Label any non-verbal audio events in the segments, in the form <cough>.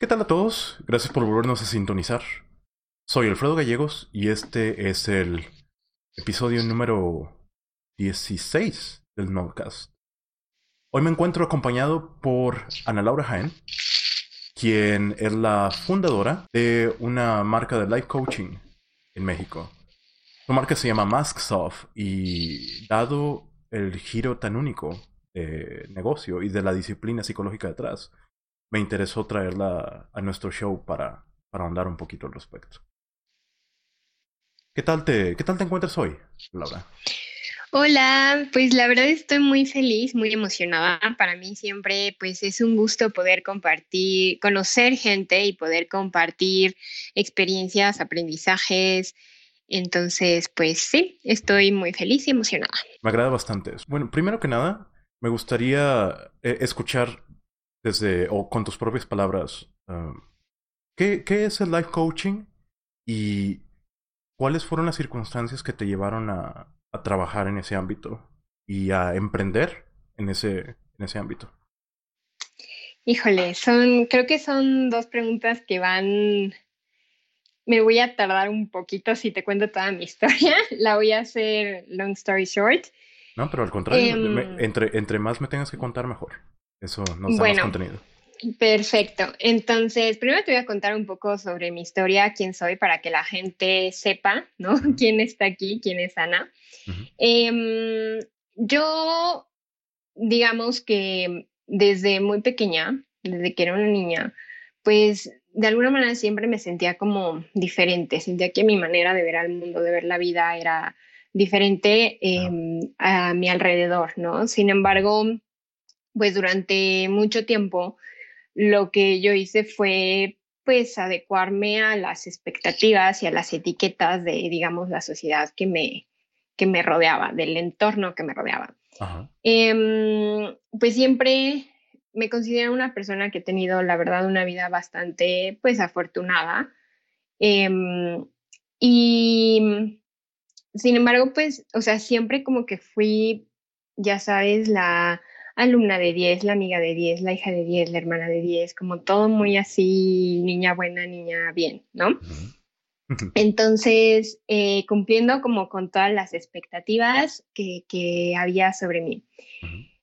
¿Qué tal a todos? Gracias por volvernos a sintonizar. Soy Alfredo Gallegos y este es el episodio número 16 del Nodcast. Hoy me encuentro acompañado por Ana Laura Jaén, quien es la fundadora de una marca de life coaching en México. Su marca se llama Masksoft y dado el giro tan único de negocio y de la disciplina psicológica detrás, me interesó traerla a nuestro show para, para ahondar un poquito al respecto. ¿Qué tal te, qué tal te encuentras hoy, Laura? Hola, pues la verdad estoy muy feliz, muy emocionada. Para mí siempre pues es un gusto poder compartir, conocer gente y poder compartir experiencias, aprendizajes. Entonces, pues sí, estoy muy feliz y emocionada. Me agrada bastante. Bueno, primero que nada, me gustaría eh, escuchar desde, o con tus propias palabras, um, ¿qué, ¿qué, es el life coaching y cuáles fueron las circunstancias que te llevaron a, a trabajar en ese ámbito y a emprender en ese, en ese ámbito? Híjole, son, creo que son dos preguntas que van, me voy a tardar un poquito si te cuento toda mi <laughs> historia, la voy a hacer long story short. No, pero al contrario, em, entre, entre más me tengas que contar, mejor. Eso nos da más contenido. Perfecto. Entonces, primero te voy a contar un poco sobre mi historia, quién soy, para que la gente sepa, ¿no? <laughs> Quién está aquí, quién es Ana. Em, yo, digamos que desde muy pequeña, desde que era una niña, pues de alguna manera siempre me sentía como diferente, sentía que mi manera de ver al mundo, de ver la vida era diferente em, a mi alrededor, ¿no? Sin embargo, pues durante mucho tiempo lo que yo hice fue pues adecuarme a las expectativas y a las etiquetas de, digamos, la sociedad que me, que me rodeaba, del entorno que me rodeaba. Em, pues siempre me considero una persona que ha tenido, la verdad, una vida bastante, pues, afortunada. Em, y, sin embargo, pues, o sea, siempre como que fui, ya sabes, la alumna de 10, la amiga de 10, la hija de 10, la hermana de 10, como todo muy así, niña buena, niña bien, ¿no? <laughs> Entonces, eh, cumpliendo como con todas las expectativas que, que había sobre mí.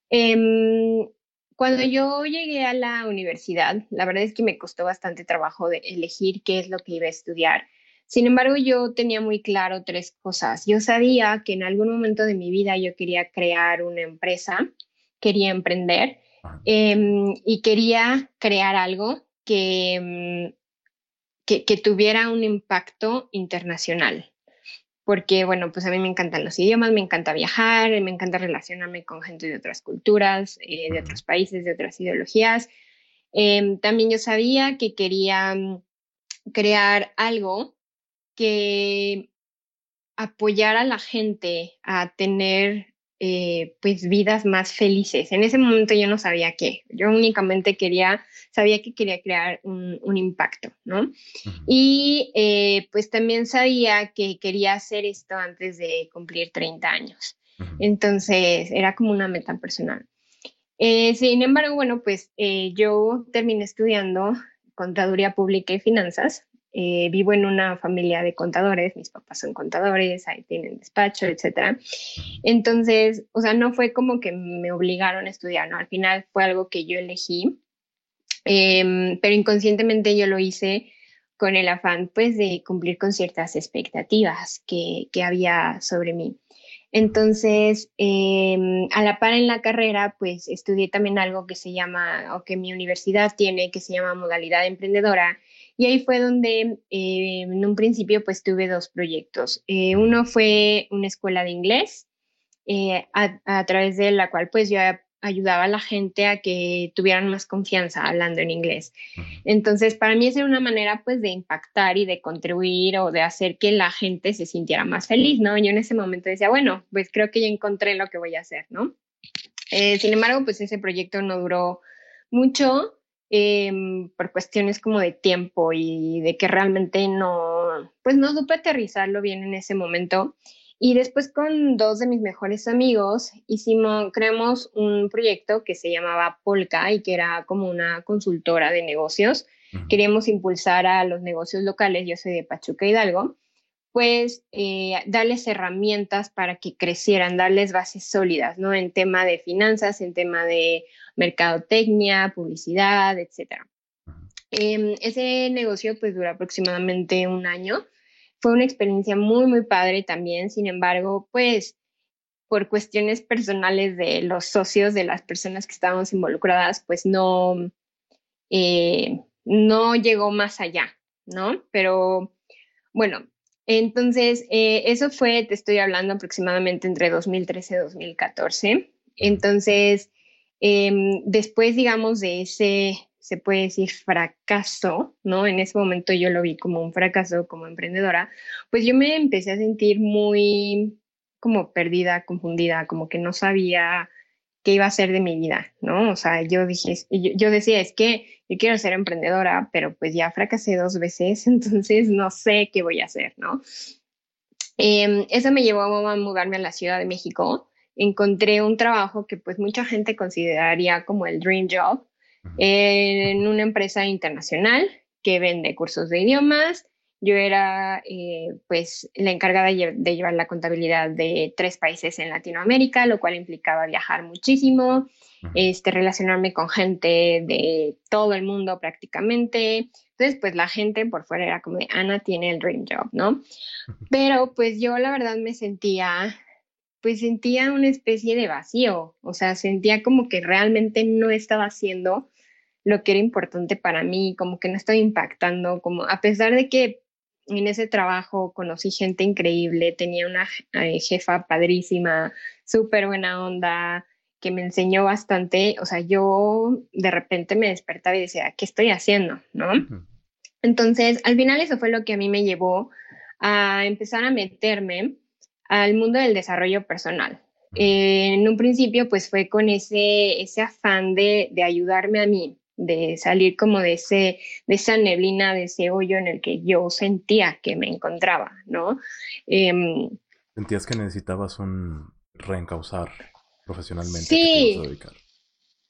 Em, cuando yo llegué a la universidad, la verdad es que me costó bastante trabajo de elegir qué es lo que iba a estudiar. Sin embargo, yo tenía muy claro tres cosas. Yo sabía que en algún momento de mi vida yo quería crear una empresa quería emprender em, y quería crear algo em, que, que, tuviera un impacto internacional. Porque, bueno, pues a mí me encantan los idiomas, me encanta viajar, me encanta relacionarme con gente de otras culturas, eh, de otros países, de otras ideologías. Em, también yo sabía que quería crear algo que apoyara a la gente a tener eh, pues vidas más felices. En ese momento yo no sabía qué, yo únicamente quería, sabía que quería crear un, impacto, ¿no? Y eh, pues también sabía que quería hacer esto antes de cumplir 30 años. Entonces era como una meta personal. Eh, sin embargo, bueno, pues yo terminé estudiando contaduría pública y finanzas eh, vivo en una familia de contadores, mis papás son contadores, ahí tienen despacho, etc. Entonces, o sea, no fue como que me obligaron a estudiar, ¿no? Al final fue algo que yo elegí, em, pero inconscientemente yo lo hice con el afán, pues, de cumplir con ciertas expectativas que, que había sobre mí. Entonces, em, a la par en la carrera, pues estudié también algo que se llama, o que mi universidad tiene, que se llama modalidad emprendedora, y ahí fue donde eh, en un principio pues tuve dos proyectos. Eh, uno fue una escuela de inglés, eh, a, través de la cual pues yo ayudaba a la gente a que tuvieran más confianza hablando en inglés. Entonces, para mí esa era una manera pues de impactar y de contribuir o de hacer que la gente se sintiera más feliz, ¿no? Yo en ese momento decía, bueno, pues creo que ya encontré lo que voy a hacer, ¿no? sin embargo, pues ese proyecto no duró mucho Em, por cuestiones como de tiempo y de que realmente no, pues no supe aterrizarlo bien en ese momento. Y después con dos de mis mejores amigos hicimos, creamos un proyecto que se llamaba Polka y que era como una consultora de negocios. Queríamos impulsar a los negocios locales, yo soy de Pachuca Hidalgo, pues eh, darles herramientas para que crecieran, darles bases sólidas, ¿no? En tema de finanzas, en tema de mercadotecnia, publicidad, etc. Em, ese negocio pues dura aproximadamente un año. Fue una experiencia muy, muy padre también, sin embargo, pues por cuestiones personales de los socios, de las personas que estábamos involucradas, pues no, eh, no llegó más allá, ¿no? Pero bueno, entonces eh, eso fue, te estoy hablando aproximadamente entre 2013 y 2014. Entonces, em, después, digamos, de ese, se puede decir, fracaso, ¿no? En ese momento yo lo vi como un fracaso como emprendedora, pues yo me empecé a sentir muy como perdida, confundida, como que no sabía qué iba a ser de mi vida, ¿no? O sea, yo dije, yo, decía, es que yo quiero ser emprendedora, pero pues ya fracasé dos veces, <laughs> entonces no sé qué voy a hacer, ¿no? Em, eso me llevó a mudarme a la Ciudad de México. Encontré un trabajo que pues mucha gente consideraría como el dream job en una empresa internacional que vende cursos de idiomas, yo era eh, pues la encargada de, llevar la contabilidad de tres países en Latinoamérica, lo cual implicaba viajar muchísimo, este, relacionarme con gente de todo el mundo prácticamente. Entonces, pues la gente por fuera era como de, Ana tiene el dream job, ¿no? Pero pues yo la verdad me sentía, pues sentía una especie de vacío, o sea, sentía como que realmente no estaba haciendo lo que era importante para mí, como que no estaba impactando, como a pesar de que en ese trabajo conocí gente increíble, tenía una eh, jefa padrísima, súper buena onda, que me enseñó bastante. O sea, yo de repente me despertaba y decía, ¿qué estoy haciendo? ¿No? Entonces, al final eso fue lo que a mí me llevó a empezar a meterme al mundo del desarrollo personal. en un principio, pues fue con ese, ese afán de, de ayudarme a mí, de salir como de, ese, de esa neblina, de ese hoyo en el que yo sentía que me encontraba, ¿no? Em, ¿Sentías que necesitabas un reencauzar profesionalmente? Sí.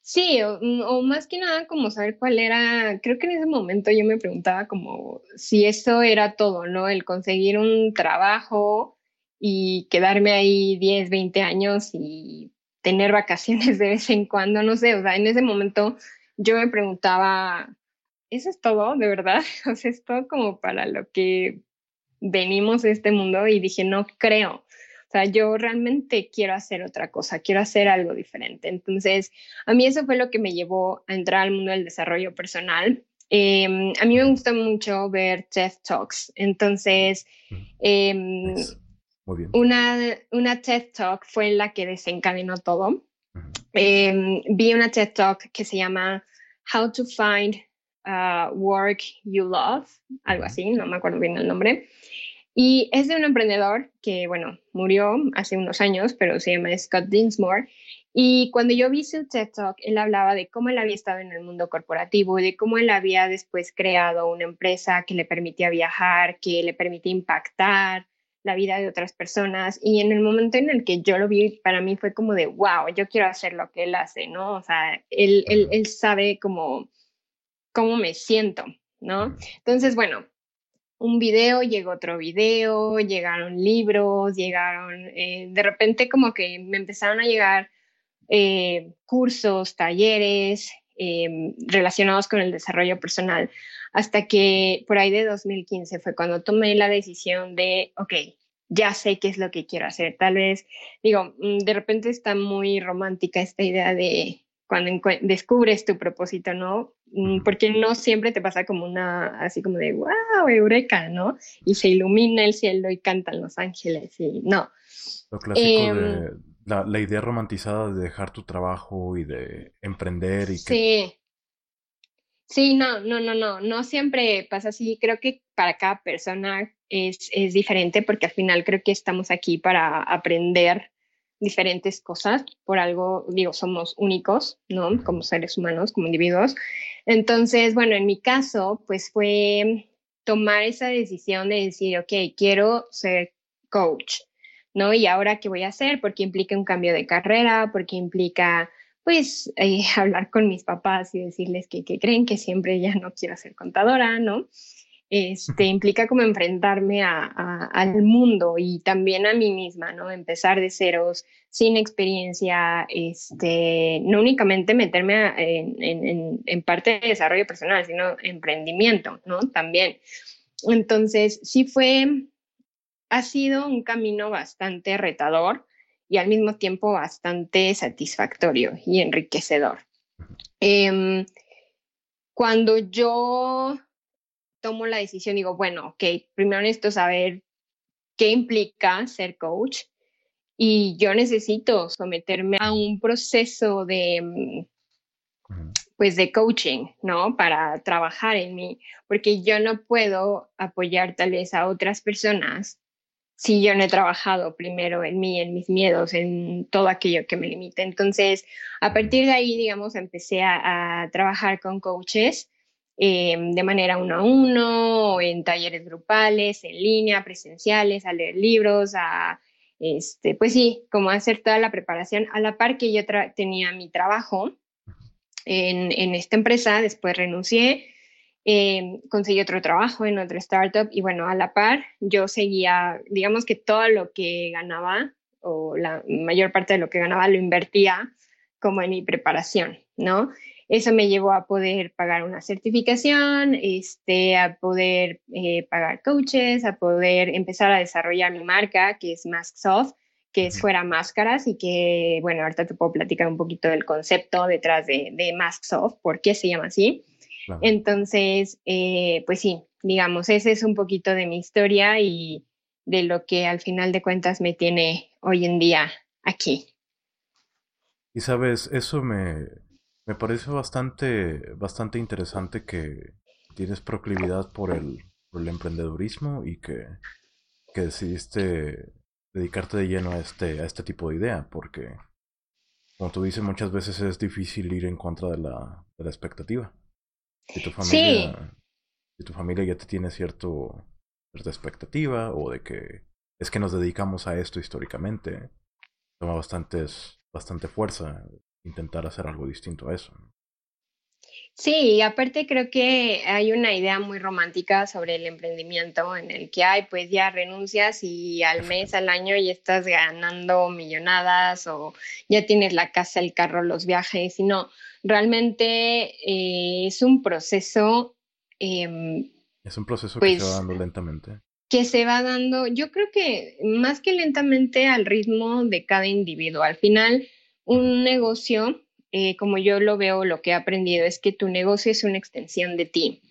Sí, o, más que nada como saber cuál era, creo que en ese momento yo me preguntaba como si eso era todo, ¿no? El conseguir un trabajo y quedarme ahí 10, 20 años y tener vacaciones de vez en cuando, no sé, o sea, en ese momento yo me preguntaba, ¿eso es todo, de verdad? <laughs> O sea, es todo como para lo que venimos a este mundo y dije, no creo. O sea, yo realmente quiero hacer otra cosa, quiero hacer algo diferente. Entonces, a mí eso fue lo que me llevó a entrar al mundo del desarrollo personal. Em, a mí me gusta mucho ver TED Talks. Entonces, em, Una, una TED Talk fue la que desencadenó todo. Em, vi una TED Talk que se llama How to Find uh, Work You Love, algo así, no me acuerdo bien el nombre. Y es de un emprendedor que, bueno, murió hace unos años, pero se llama Scott Dinsmore. Y cuando yo vi su TED Talk, él hablaba de cómo él había estado en el mundo corporativo, de cómo él había después creado una empresa que le permitía viajar, que le permitía impactar, la vida de otras personas y en el momento en el que yo lo vi, para mí fue como de, wow, yo quiero hacer lo que él hace, ¿no? O sea, él, él, él sabe cómo, cómo me siento, ¿no? Entonces, bueno, un video, llegó otro video, llegaron libros, llegaron, eh, de repente como que me empezaron a llegar eh, cursos, talleres eh, relacionados con el desarrollo personal hasta que por ahí de 2015 fue cuando tomé la decisión de, ok, ya sé qué es lo que quiero hacer. Tal vez, digo, mm, de repente está muy romántica esta idea de cuando descubres tu propósito, ¿no? Mm, porque no siempre te pasa como una, así como de, wow, eureka, ¿no? Y se ilumina el cielo y cantan los ángeles y no. Lo clásico de em, la, la, idea romantizada de dejar tu trabajo y de emprender y que... Sí. Sí, no, no, no, no, no siempre pasa así. Creo que para cada persona es, es diferente porque al final creo que estamos aquí para aprender diferentes cosas. Por algo, digo, somos únicos, ¿no? Como seres humanos, como individuos. Entonces, bueno, en mi caso, pues fue tomar esa decisión de decir, ok, quiero ser coach, ¿no? Y ahora, ¿qué voy a hacer? Porque implica un cambio de carrera, porque implica pues eh, <laughs> hablar con mis papás y decirles que, que, creen que siempre ya no quiero ser contadora, ¿no? Este, implica como enfrentarme a, al mundo y también a mí misma, ¿no? Empezar de ceros, sin experiencia, este, no únicamente meterme en, en, en, parte de desarrollo personal, sino emprendimiento, ¿no? También. Entonces, sí fue, ha sido un camino bastante retador y al mismo tiempo bastante satisfactorio y enriquecedor. Eh, cuando yo tomo la decisión, digo, bueno, ok, primero necesito saber qué implica ser coach y yo necesito someterme a un proceso de, pues, de coaching, ¿no? Para trabajar en mí, porque yo no puedo apoyar tal vez a otras personas si yo no he trabajado primero en mí, en mis miedos, en todo aquello que me limita. Entonces, a partir de ahí, digamos, empecé a, trabajar con coaches eh, de manera uno a uno, en talleres grupales, en línea, presenciales, a leer libros, a, este, pues sí, como hacer toda la preparación a la par que yo tenía mi trabajo en, en esta empresa, después renuncié eh, conseguí otro trabajo en otra startup y bueno, a la par yo seguía, digamos que todo lo que ganaba o la mayor parte de lo que ganaba lo invertía como en mi preparación, ¿no? Eso me llevó a poder pagar una certificación, este, a poder eh, pagar coaches, a poder empezar a desarrollar mi marca, que es MaskSoft, que es fuera máscaras y que, bueno, ahorita te puedo platicar un poquito del concepto detrás de, de MaskSoft, por qué se llama así. Entonces, eh, pues sí, digamos, ese es un poquito de mi historia y de lo que al final de cuentas me tiene hoy en día aquí. Y sabes, eso me, me parece bastante, bastante interesante que tienes proclividad por el, por el emprendedurismo y que, que decidiste dedicarte de lleno a este, a este tipo de idea, porque, como tú dices, muchas veces es difícil ir en contra de la, de la expectativa. Si tu familia, sí. tu familia ya te tiene cierto, cierta expectativa o de que es que nos dedicamos a esto históricamente, toma bastantes, bastante fuerza intentar hacer algo distinto a eso. Sí, aparte creo que hay una idea muy romántica sobre el emprendimiento en el que hay, pues ya renuncias y al mes, al año ya estás ganando millonadas o ya tienes la casa, el carro, los viajes y no, realmente eh, es un proceso. Em, es un proceso que se va pues, dando lentamente. Que se va dando, yo creo que más que lentamente al ritmo de cada individuo. Al final, un negocio, eh, como yo lo veo, lo que he aprendido es que tu negocio es una extensión de ti.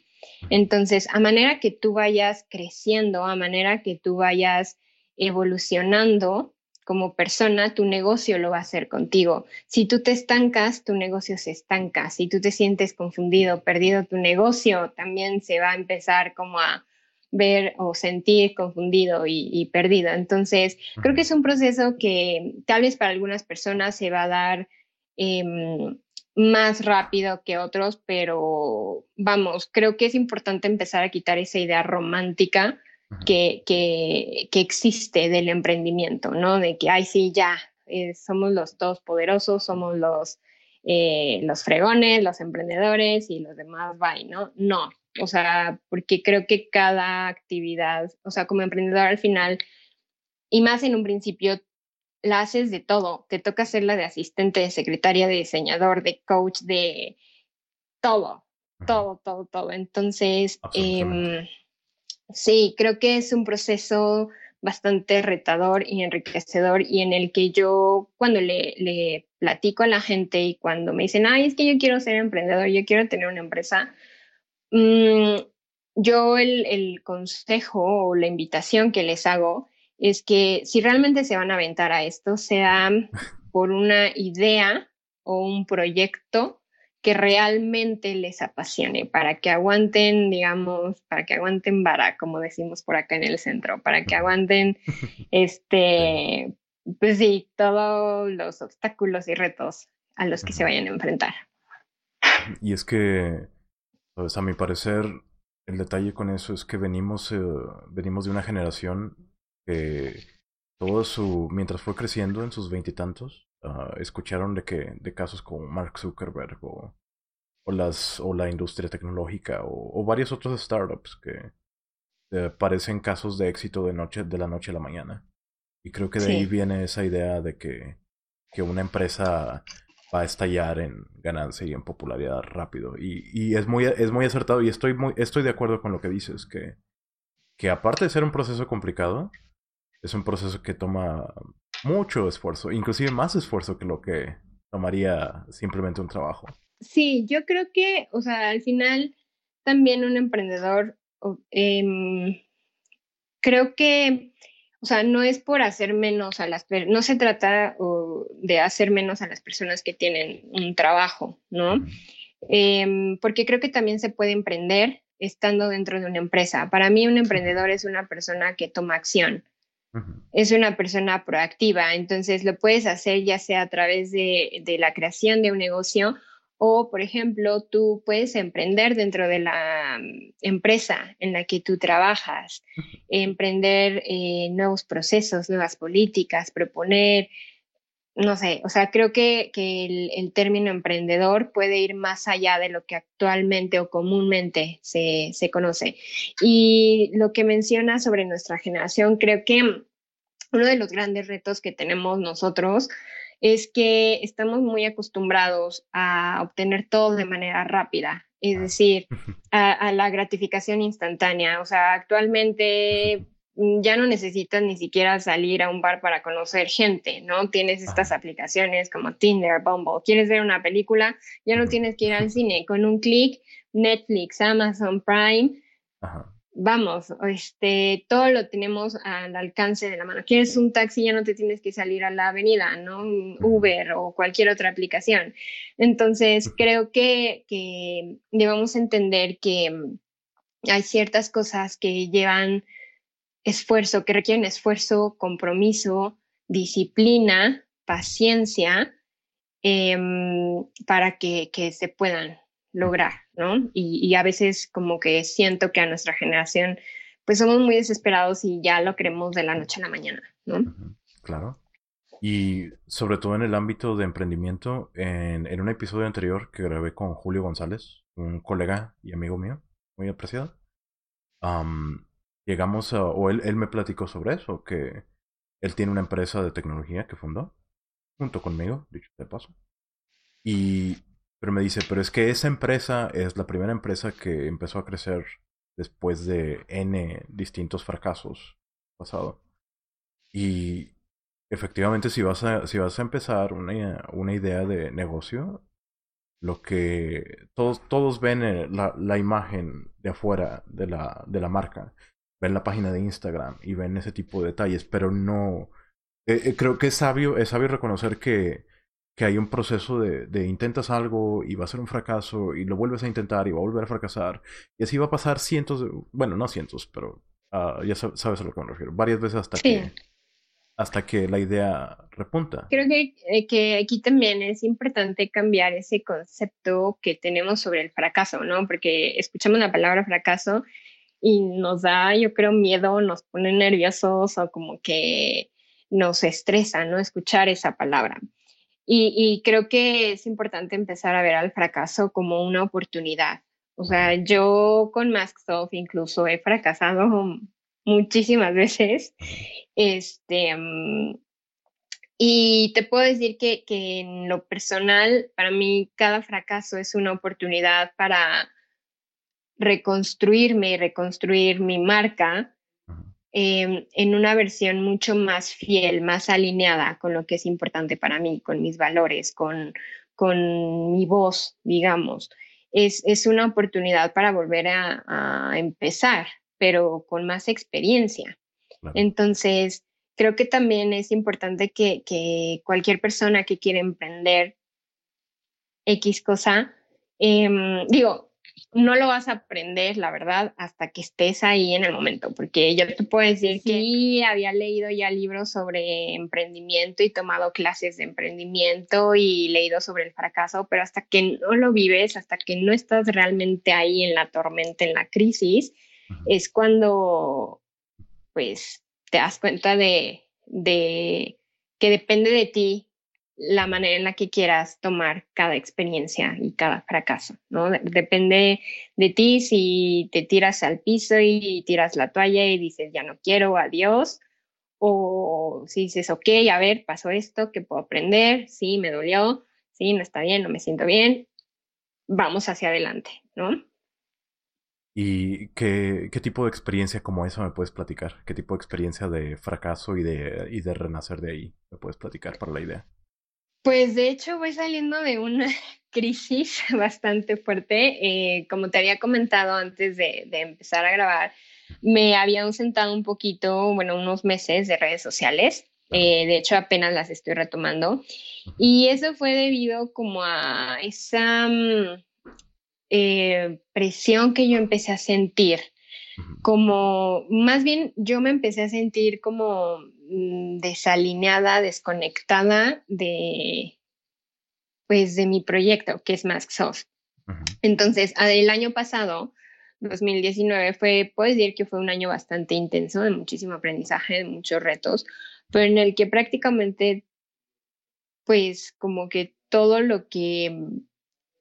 Entonces, a manera que tú vayas creciendo, a manera que tú vayas evolucionando, como persona, tu negocio lo va a hacer contigo. Si tú te estancas, tu negocio se estanca. Si tú te sientes confundido, perdido, tu negocio también se va a empezar como a ver o sentir confundido y, perdido. Entonces, creo que es un proceso que tal vez para algunas personas se va a dar em, más rápido que otros, pero vamos, creo que es importante empezar a quitar esa idea romántica que, que, que, existe del emprendimiento, ¿no? De que, ay, sí, ya, eh, somos los todos poderosos, somos los, eh, los fregones, los emprendedores y los demás, bye, ¿no? No, o sea, porque creo que cada actividad, o sea, como emprendedor al final, y más en un principio, la haces de todo, te toca ser la de asistente, de secretaria, de diseñador, de coach, de todo, todo, todo, todo. Entonces, Sí, creo que es un proceso bastante retador y enriquecedor y en el que yo cuando le, platico a la gente y cuando me dicen, ay, es que yo quiero ser emprendedor, yo quiero tener una empresa, mm, yo el, el, consejo o la invitación que les hago es que si realmente se van a aventar a esto, sea por una idea o un proyecto que realmente les apasione, para que aguanten, digamos, para que aguanten vara, como decimos por acá en el centro, para que aguanten, <laughs> este, pues sí, todos los obstáculos y retos a los que se vayan a enfrentar. Y es que, pues, a mi parecer, el detalle con eso es que venimos, eh, venimos de una generación que todo su, mientras fue creciendo en sus veintitantos, ah, escucharon de que de casos como Mark Zuckerberg o, o las o la industria tecnológica o, varios otros startups que eh, parecen casos de éxito de noche de la noche a la mañana. Y creo que de ahí viene esa idea de que, que una empresa va a estallar en ganancia y en popularidad rápido. Y, y es, muy, es muy acertado y estoy, muy, estoy de acuerdo con lo que dices, que, que aparte de ser un proceso complicado, es un proceso que toma mucho esfuerzo, inclusive más esfuerzo que lo que tomaría simplemente un trabajo. Sí, yo creo que, o sea, al final también un emprendedor, eh, creo que o sea, no es por hacer menos a las personas, no se trata de hacer menos a las personas que tienen un trabajo, ¿no? Em, porque creo que también se puede emprender estando dentro de una empresa. Para mí un emprendedor es una persona que toma acción, es una persona proactiva, entonces lo puedes hacer ya sea a través de, de la creación de un negocio o, por ejemplo, tú puedes emprender dentro de la mm, empresa en la que tú trabajas, emprender eh, nuevos procesos, nuevas políticas, proponer, no sé, o sea, creo que, el, término emprendedor puede ir más allá de lo que actualmente o comúnmente se, se conoce. Y lo que menciona sobre nuestra generación, creo que uno de los grandes retos que tenemos nosotros es que estamos muy acostumbrados a obtener todo de manera rápida, es ah. decir, <laughs> a, la gratificación instantánea. O sea, actualmente ya no necesitas ni siquiera salir a un bar para conocer gente, ¿no? Tienes estas aplicaciones como Tinder, Bumble. ¿Quieres ver una película? Ya no tienes que ir al cine. Con un clic, Netflix, Amazon Prime, vamos, este, todo lo tenemos al alcance de la mano. Quieres un taxi, ya no te tienes que salir a la avenida, ¿no? Uber o cualquier otra aplicación. Entonces, creo que, que debemos entender que mm, hay ciertas cosas que llevan esfuerzo, que requieren esfuerzo, compromiso, disciplina, paciencia, em, para que, que se puedan lograr, ¿no? Y, a veces como que siento que a nuestra generación pues somos muy desesperados y ya lo queremos de la noche a la mañana, ¿no? Claro. Y sobre todo en el ámbito de emprendimiento, en, un episodio anterior que grabé con Julio González, un colega y amigo mío, muy apreciado, llegamos a, o él, él me platicó sobre eso, que él tiene una empresa de tecnología que fundó, junto conmigo, dicho de paso. Y pero me dice, pero es que esa empresa es la primera empresa que empezó a crecer después de N distintos fracasos pasado. Y efectivamente, si vas a, si vas a empezar una, una idea de negocio, lo que todos, todos ven eh, la, la, imagen de afuera de la, de la marca, ven la página de Instagram y ven ese tipo de detalles, pero no... Eh, eh, creo que es sabio, es sabio reconocer que que hay un proceso de, de, intentas algo y va a ser un fracaso y lo vuelves a intentar y va a volver a fracasar. Y así va a pasar cientos, de, bueno, no cientos, pero uh, ya sabes a lo que me refiero, varias veces hasta que hasta que la idea repunta. Creo que, eh, que aquí también es importante cambiar ese concepto que tenemos sobre el fracaso, ¿no? Porque escuchamos la palabra fracaso y nos da, yo creo, miedo, nos pone nerviosos o como que nos estresa, ¿no? Escuchar esa palabra. Y, creo que es importante empezar a ver al fracaso como una oportunidad. O sea, yo con Masksoft incluso he fracasado muchísimas <laughs> veces. Este, y te puedo decir que, que, en lo personal, para mí cada fracaso es una oportunidad para reconstruirme y reconstruir mi marca Em, en una versión mucho más fiel, más alineada con lo que es importante para mí, con mis valores, con, con mi voz, digamos. Es, es una oportunidad para volver a, empezar, pero con más experiencia. Entonces, creo que también es importante que, que, cualquier persona que quiera emprender X cosa, eh, digo, no lo vas a aprender, la verdad, hasta que estés ahí en el momento, porque yo te puedo decir que sí, había leído ya libros sobre emprendimiento y tomado clases de emprendimiento y leído sobre el fracaso, pero hasta que no lo vives, hasta que no estás realmente ahí en la tormenta, en la crisis, es cuando, pues, te das cuenta de, de que depende de ti la manera en la que quieras tomar cada experiencia y cada fracaso, ¿no? Depende de ti si te tiras al piso y tiras la toalla y dices, ya no quiero, adiós, o si dices, ok, a ver, pasó esto, ¿qué puedo aprender? Sí, me dolió, sí, no está bien, no me siento bien, vamos hacia adelante, ¿no? ¿Y qué, qué, tipo de experiencia como esa me puedes platicar? ¿Qué tipo de experiencia de fracaso y de, y de renacer de ahí me puedes platicar para la idea? Pues de hecho voy saliendo de una <laughs> crisis <laughs> bastante fuerte. Eh, como te había comentado antes de, de, empezar a grabar, me había ausentado un poquito, bueno, unos meses de redes sociales. Eh, de hecho, apenas las estoy retomando. Y eso fue debido como a esa mm, eh, presión que yo empecé a sentir. Como, más bien, yo me empecé a sentir como desalineada, desconectada de, pues, de mi proyecto, que es Masksoft. Entonces, el año pasado, 2019, fue, puedo decir que fue un año bastante intenso, de muchísimo aprendizaje, de muchos retos, pero en el que prácticamente, pues, como que todo lo que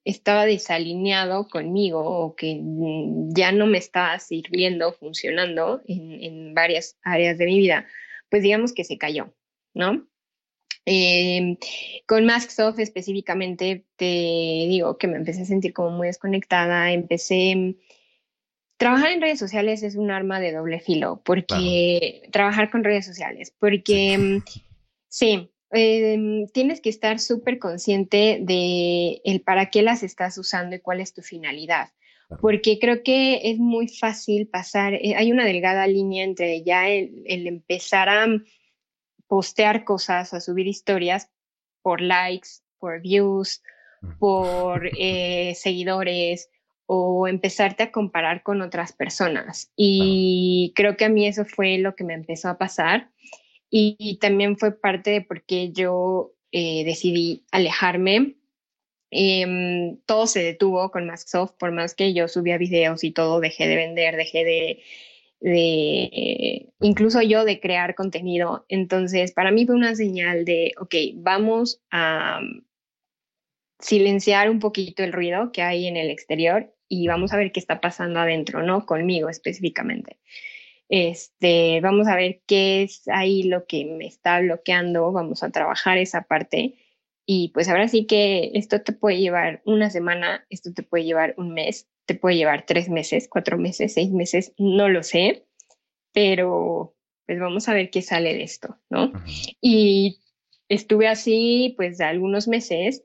estaba desalineado conmigo o que mm, ya no me estaba sirviendo, funcionando en, en varias áreas de mi vida, pues digamos que se cayó, ¿no? Eh, con Masksoft específicamente te digo que me empecé a sentir como muy desconectada, empecé... Trabajar en redes sociales es un arma de doble filo, porque trabajar con redes sociales, porque sí, em, tienes que estar súper consciente de el para qué las estás usando y cuál es tu finalidad porque creo que es muy fácil pasar, eh, hay una delgada línea entre ya el, empezar a postear cosas, a subir historias por likes, por views, por <laughs> eh, seguidores o empezarte a comparar con otras personas. Y creo que a mí eso fue lo que me empezó a pasar. Y, también fue parte de por qué yo eh, decidí alejarme Em, todo se detuvo con Masksoft, por más que yo subía videos y todo, dejé de vender, dejé de, incluso yo de crear contenido. Entonces, para mí fue una señal de, ok, vamos a silenciar un poquito el ruido que hay en el exterior y vamos a ver qué está pasando adentro, ¿no? Conmigo específicamente. Este, vamos a ver qué es ahí lo que me está bloqueando, vamos a trabajar esa parte y pues ahora sí que esto te puede llevar una semana, esto te puede llevar un mes, te puede llevar tres meses, cuatro meses, seis meses, no lo sé, pero pues vamos a ver qué sale de esto, ¿no? Y estuve así pues algunos meses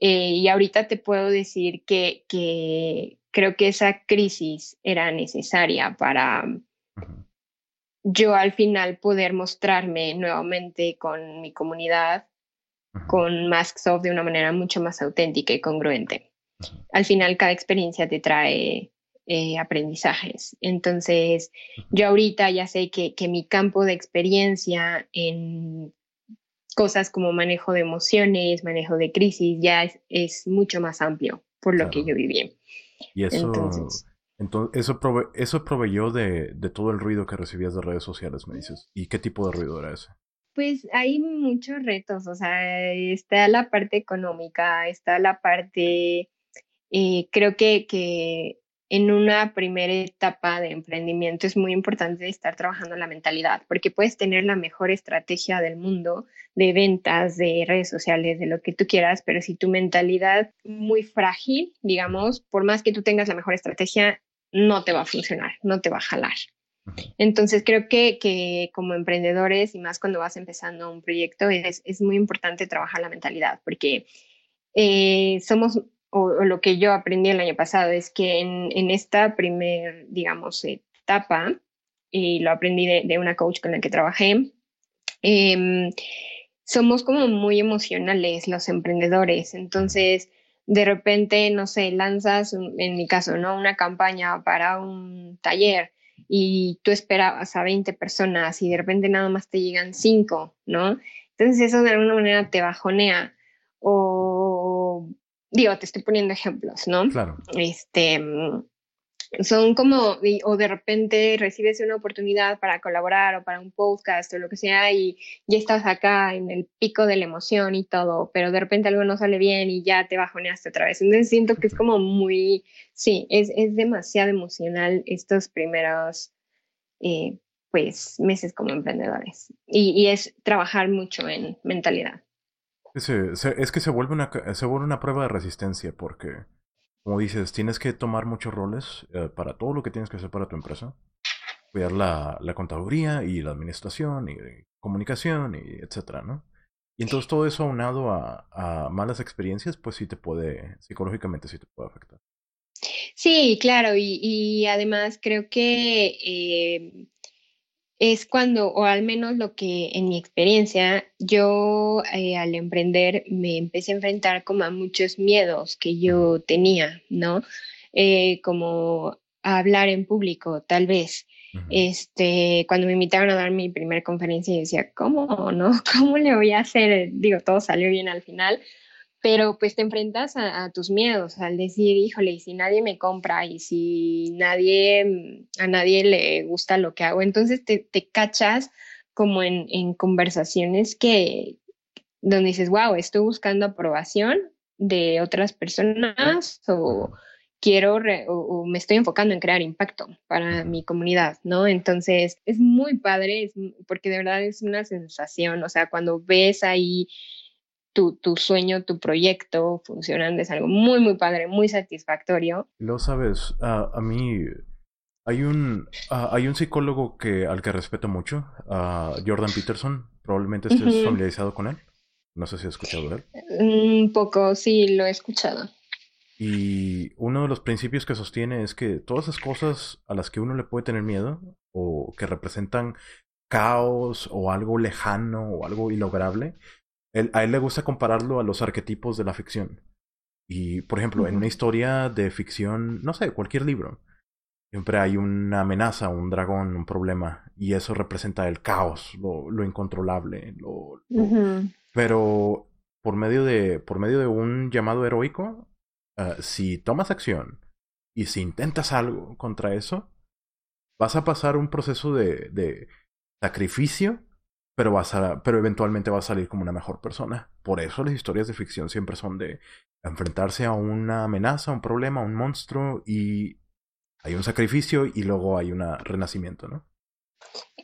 eh, y ahorita te puedo decir que, que, creo que esa crisis era necesaria para yo al final poder mostrarme nuevamente con mi comunidad con Masksoft de una manera mucho más auténtica y congruente. Al final, cada experiencia te trae eh, aprendizajes. Entonces, yo ahorita ya sé que, mi campo de experiencia en cosas como manejo de emociones, manejo de crisis, ya es, mucho más amplio por lo que yo viví. Y eso, entonces, eso, eso proveyó de, de, todo el ruido que recibías de redes sociales, me dices. ¿Y qué tipo de ruido era ese? Pues hay muchos retos, o sea, está la parte económica, está la parte, eh, creo que, que en una primera etapa de emprendimiento es muy importante estar trabajando la mentalidad, porque puedes tener la mejor estrategia del mundo de ventas, de redes sociales, de lo que tú quieras, pero si tu mentalidad muy frágil, digamos, por más que tú tengas la mejor estrategia, no te va a funcionar, no te va a jalar. Entonces creo que, que, como emprendedores y más cuando vas empezando un proyecto es, es muy importante trabajar la mentalidad porque eh, somos, o, lo que yo aprendí el año pasado es que en, en esta primer, digamos, etapa, y lo aprendí de, de una coach con la que trabajé, eh, somos como muy emocionales los emprendedores. Entonces, de repente, no sé, lanzas, en mi caso, ¿no? Una campaña para un taller y tú esperabas a 20 personas y de repente nada más te llegan 5, ¿no? Entonces eso de alguna manera te bajonea o digo, te estoy poniendo ejemplos, ¿no? Claro. Este, son como, o de repente recibes una oportunidad para colaborar o para un podcast o lo que sea y ya estás acá en el pico de la emoción y todo, pero de repente algo no sale bien y ya te bajoneaste otra vez. Entonces siento que es como muy, sí, es, es demasiado emocional estos primeros, eh, pues, meses como emprendedores. Y, y, es trabajar mucho en mentalidad. Es, es que se vuelve, una, se vuelve una prueba de resistencia porque como dices, tienes que tomar muchos roles eh, para todo lo que tienes que hacer para tu empresa. Cuidar la, la contaduría y la administración y comunicación y etcétera, ¿no? Y entonces todo eso aunado a, a malas experiencias, pues sí te puede, psicológicamente sí te puede afectar. Sí, claro, y, y además creo que eh, es cuando, o al menos lo que en mi experiencia, yo eh, al emprender me empecé a enfrentar como a muchos miedos que yo tenía, ¿no? Eh, como a hablar en público, tal vez. Este, cuando me invitaron a dar mi primera conferencia, yo decía, ¿cómo, no? <laughs> ¿Cómo le voy a hacer? Digo, todo salió bien al final, pero pues te enfrentas a, tus miedos al decir, híjole, y si nadie me compra y si nadie, a nadie le gusta lo que hago, entonces te, te cachas como en, en, conversaciones que, donde dices, wow, estoy buscando aprobación de otras personas o quiero o, me estoy enfocando en crear impacto para mi comunidad, ¿no? Entonces es muy padre porque de verdad es una sensación, o sea, cuando ves ahí tu, tu sueño, tu proyecto funcionando. Es algo muy, muy padre, muy satisfactorio. Lo sabes, a mí hay un, hay un psicólogo que, al que respeto mucho, Jordan Peterson. Probablemente estés familiarizado con él. No sé si has escuchado de él. Un poco, sí, lo he escuchado. Y uno de los principios que sostiene es que todas esas cosas a las que uno le puede tener miedo o que representan caos o algo lejano o algo ilograble, a él le gusta compararlo a los arquetipos de la ficción. Y, por ejemplo, en una historia de ficción, no sé, cualquier libro, siempre hay una amenaza, un dragón, un problema, y eso representa el caos, lo, incontrolable. Lo, Pero por medio, de, por medio de un llamado heroico, eh, si tomas acción y si intentas algo contra eso, vas a pasar un proceso de, de sacrificio pero, vas a, pero eventualmente va a salir como una mejor persona. Por eso las historias de ficción siempre son de enfrentarse a una amenaza, un problema, un monstruo y hay un sacrificio y luego hay un renacimiento, ¿no?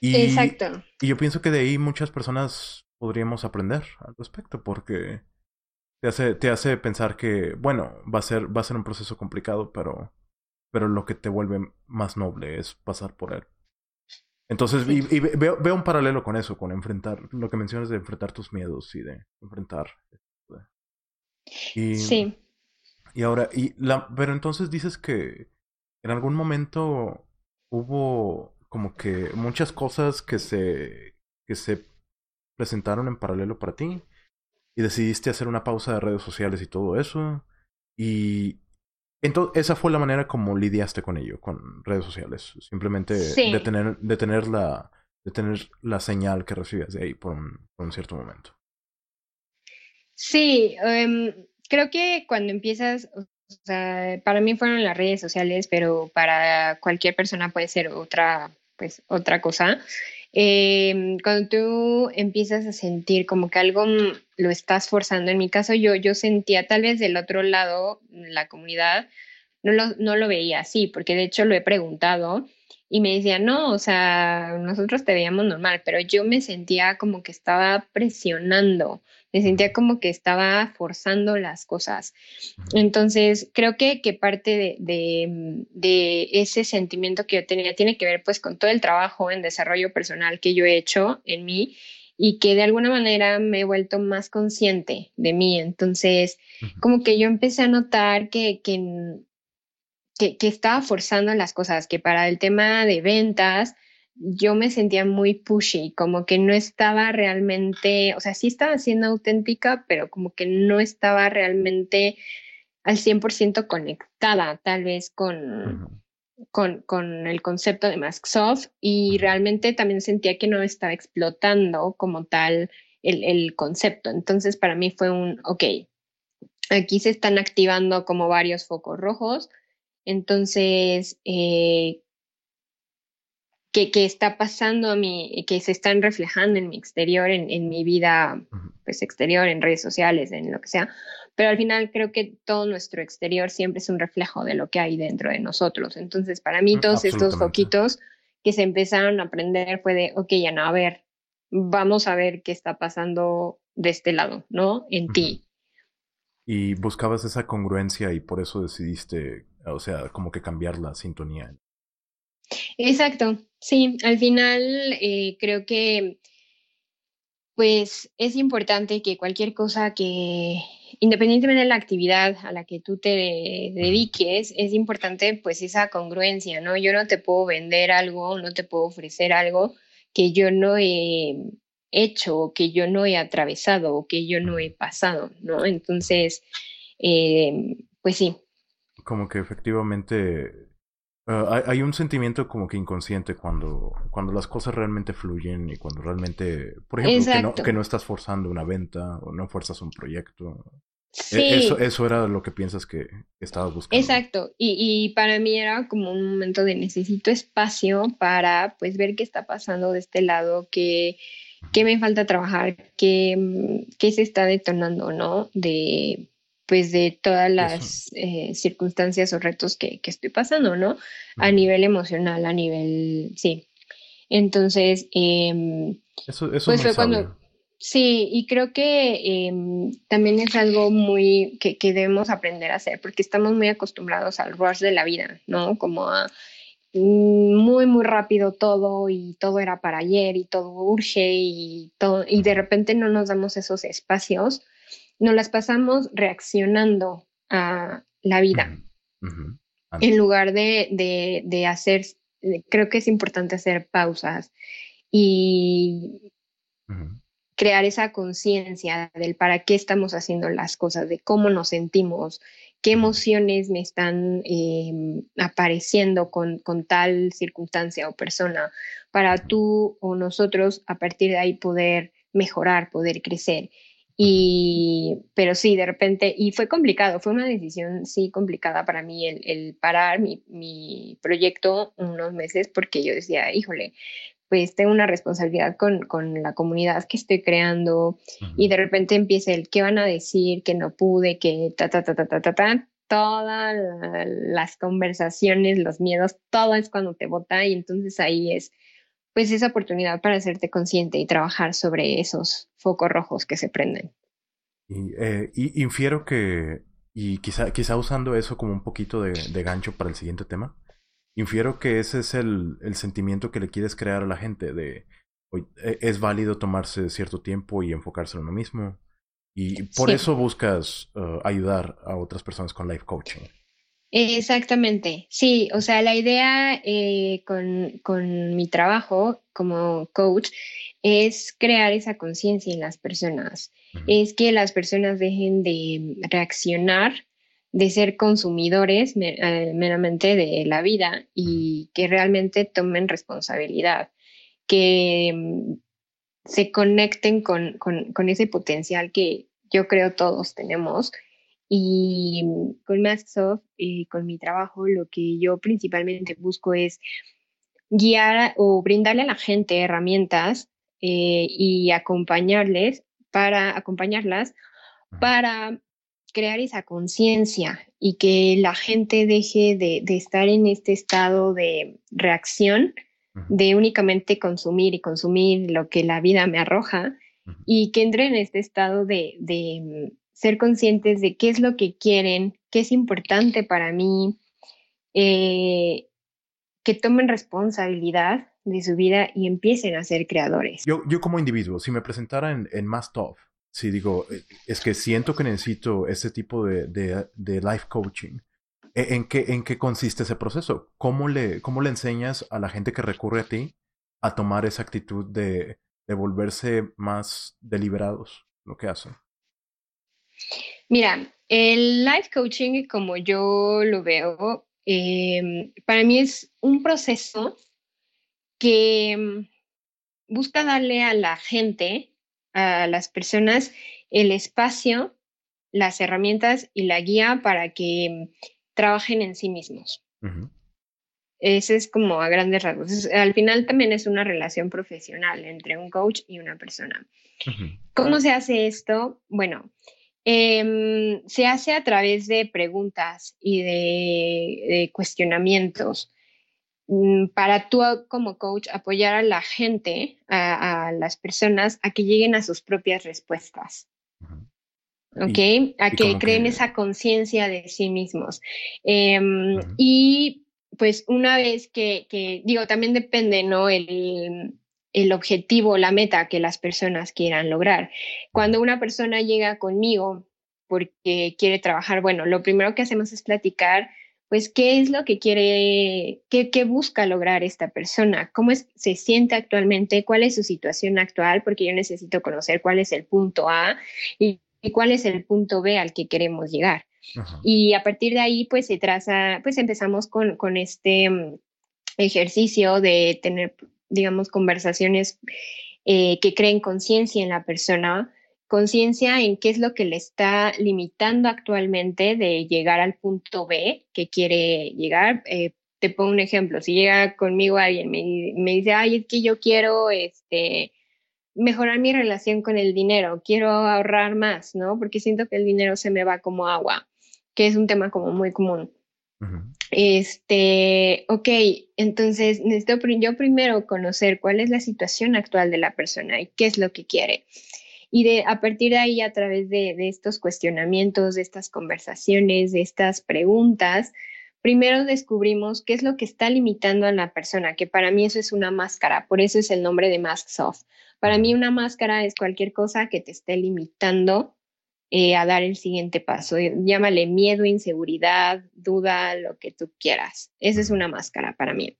Y, Exacto. Y yo pienso que de ahí muchas personas podríamos aprender al respecto porque te hace, te hace pensar que, bueno, va a ser, va a ser un proceso complicado, pero, pero lo que te vuelve más noble es pasar por él. Entonces, y, veo, veo, un paralelo con eso, con enfrentar, lo que mencionas de enfrentar tus miedos y de enfrentar. Y, sí. Y ahora, y la, pero entonces dices que en algún momento hubo como que muchas cosas que se, que se presentaron en paralelo para ti y decidiste hacer una pausa de redes sociales y todo eso. Y, entonces, esa fue la manera como lidiaste con ello, con redes sociales. Simplemente detener, detener, la, detener la señal que recibías de ahí por un, por un cierto momento. Sí, em, creo que cuando empiezas, o sea, para mí fueron las redes sociales, pero para cualquier persona puede ser otra, pues, otra cosa. Em, cuando tú empiezas a sentir como que algo lo estás forzando, en mi caso yo, yo sentía tal vez del otro lado, la comunidad, no lo, no lo veía así, porque de hecho lo he preguntado y me decía, no, o sea, nosotros te veíamos normal, pero yo me sentía como que estaba presionando, me sentía como que estaba forzando las cosas. Entonces, creo que, que parte de, de, de, ese sentimiento que yo tenía tiene que ver pues con todo el trabajo en desarrollo personal que yo he hecho en mí y que de alguna manera me he vuelto más consciente de mí. Entonces, como que yo empecé a notar que, que que, estaba forzando las cosas, que para el tema de ventas yo me sentía muy pushy, como que no estaba realmente, o sea, sí estaba siendo auténtica, pero como que no estaba realmente al 100% conectada tal vez con, con, con, el concepto de Masksoft y realmente también sentía que no estaba explotando como tal el, el concepto. Entonces para mí fue un, ok, aquí se están activando como varios focos rojos, Entonces, eh, ¿qué, está pasando a mí, que se están reflejando en mi exterior, en, mi vida pues, exterior, en redes sociales, en lo que sea. Pero al final creo que todo nuestro exterior siempre es un reflejo de lo que hay dentro de nosotros. Entonces, para mí, mm, todos estos foquitos que se empezaron a aprender fue de, ok, no a ver, vamos a ver qué está pasando de este lado, ¿no? En ti. Y buscabas esa congruencia y por eso decidiste, o sea, como que cambiar la sintonía. Exacto, sí, al final eh, creo que pues es importante que cualquier cosa que, independientemente de la actividad a la que tú te dediques, es importante pues esa congruencia, ¿no? Yo no te puedo vender algo, no te puedo ofrecer algo que yo no he hecho, que yo no he atravesado, o que yo no he pasado, ¿no? Entonces, eh, pues sí. Como que efectivamente Ah, hay, un sentimiento como que inconsciente cuando, cuando las cosas realmente fluyen y cuando realmente, por ejemplo, que no, que no, estás forzando una venta o no fuerzas un proyecto. E, eso, eso era lo que piensas que estabas buscando. Exacto. Y, y, para mí era como un momento de necesito espacio para pues ver qué está pasando de este lado, qué, qué me falta trabajar, qué, qué se está detonando, ¿no? De pues de todas las eh, circunstancias o retos que, estoy pasando, ¿no? A nivel emocional, a nivel, sí. Entonces, em, eso, eso pues fue cuando, sí, y creo que em, también es algo muy que, que, debemos aprender a hacer, porque estamos muy acostumbrados al rush de la vida, ¿no? Como a mm, muy, muy rápido todo y todo era para ayer y todo urge y todo, y de repente no nos damos esos espacios nos las pasamos reaccionando a la vida. En lugar de, hacer, creo que es importante hacer pausas y crear esa conciencia del para qué estamos haciendo las cosas, de cómo nos sentimos, qué emociones me están em, apareciendo con, con, tal circunstancia o persona, para tú o nosotros a partir de ahí poder mejorar, poder crecer. Y, pero sí, de repente, y fue complicado, fue una decisión, sí, complicada para mí el, parar mi, mi, proyecto unos meses porque yo decía, híjole, pues tengo una responsabilidad con, con la comunidad que estoy creando y de repente empieza el qué van a decir, que no pude, que ta, ta, ta, ta, ta, ta, ta, todas las conversaciones, los miedos, todo es cuando te vota y entonces ahí es pues esa oportunidad para hacerte consciente y trabajar sobre esos focos rojos que se prenden. Y, eh, infiero que, y quizá, quizá usando eso como un poquito de, gancho para el siguiente tema, infiero que ese es el, sentimiento que le quieres crear a la gente de e, es válido tomarse cierto tiempo y enfocarse en uno mismo. Y por eso buscas uh, ayudar a otras personas con life coaching. Exactamente, sí, o sea, la idea eh, con, mi trabajo como coach es crear esa conciencia en las personas, es que las personas dejen de reaccionar, de ser consumidores eh, meramente de la vida y que realmente tomen responsabilidad, que mm, se conecten con, con ese potencial que yo creo todos tenemos y con Masksoft, y con mi trabajo, lo que yo principalmente busco es guiar o brindarle a la gente herramientas eh, y acompañarles para acompañarlas para crear esa conciencia y que la gente deje de, estar en este estado de reacción, de únicamente consumir y consumir lo que la vida me arroja, y que entre en este estado de, ser conscientes de qué es lo que quieren, qué es importante para mí, eh, que tomen responsabilidad de su vida y empiecen a ser creadores. Yo, yo como individuo, si me presentara en, en Mastov, si digo, eh, es que siento que necesito ese tipo de, de, life coaching, ¿e, ¿en qué, ¿en qué consiste ese proceso? ¿Cómo le, ¿Cómo le enseñas a la gente que recurre a ti a tomar esa actitud de, de volverse más deliberados lo que hacen? Mira, el life coaching, como yo lo veo, em, para mí es un proceso que em, busca darle a la gente, a las personas, el espacio, las herramientas y la guía para que trabajen en sí mismos. Ese es como a grandes rasgos. al final también es una relación profesional entre un coach y una persona. ¿Cómo se hace esto? Bueno, em, se hace a través de preguntas y de, cuestionamientos mm, para tú como coach apoyar a la gente, a, las personas, a que lleguen a sus propias respuestas. ¿Ok? a que creen esa conciencia de sí mismos. Em, y pues una vez que, digo, también depende, ¿no? El, el objetivo, la meta que las personas quieran lograr. Cuando una persona llega conmigo porque quiere trabajar, bueno, lo primero que hacemos es platicar, pues, qué es lo que quiere, qué, qué busca lograr esta persona, cómo es, se siente actualmente, cuál es su situación actual, porque yo necesito conocer cuál es el punto A y cuál es el punto B al que queremos llegar. Y a partir de ahí, pues se traza, pues empezamos con, con este mm, ejercicio de tener, digamos, conversaciones eh, que creen conciencia en la persona, conciencia en qué es lo que le está limitando actualmente de llegar al punto B que quiere llegar. Eh, te pongo un ejemplo, si llega conmigo alguien, me, me dice, ay, es que yo quiero, este, mejorar mi relación con el dinero, quiero ahorrar más, ¿no? Porque siento que el dinero se me va como agua que es un tema como muy común. Este, ok, entonces necesito yo primero conocer cuál es la situación actual de la persona y qué es lo que quiere. Y de, a partir de ahí, a través de, de estos cuestionamientos, de estas conversaciones, de estas preguntas, primero descubrimos qué es lo que está limitando a la persona, que para mí eso es una máscara, por eso es el nombre de Mask Soft. Para mí una máscara es cualquier cosa que te esté limitando eh, a dar el siguiente paso. Llámale miedo, inseguridad, duda, lo que tú quieras. Esa es una máscara para mí.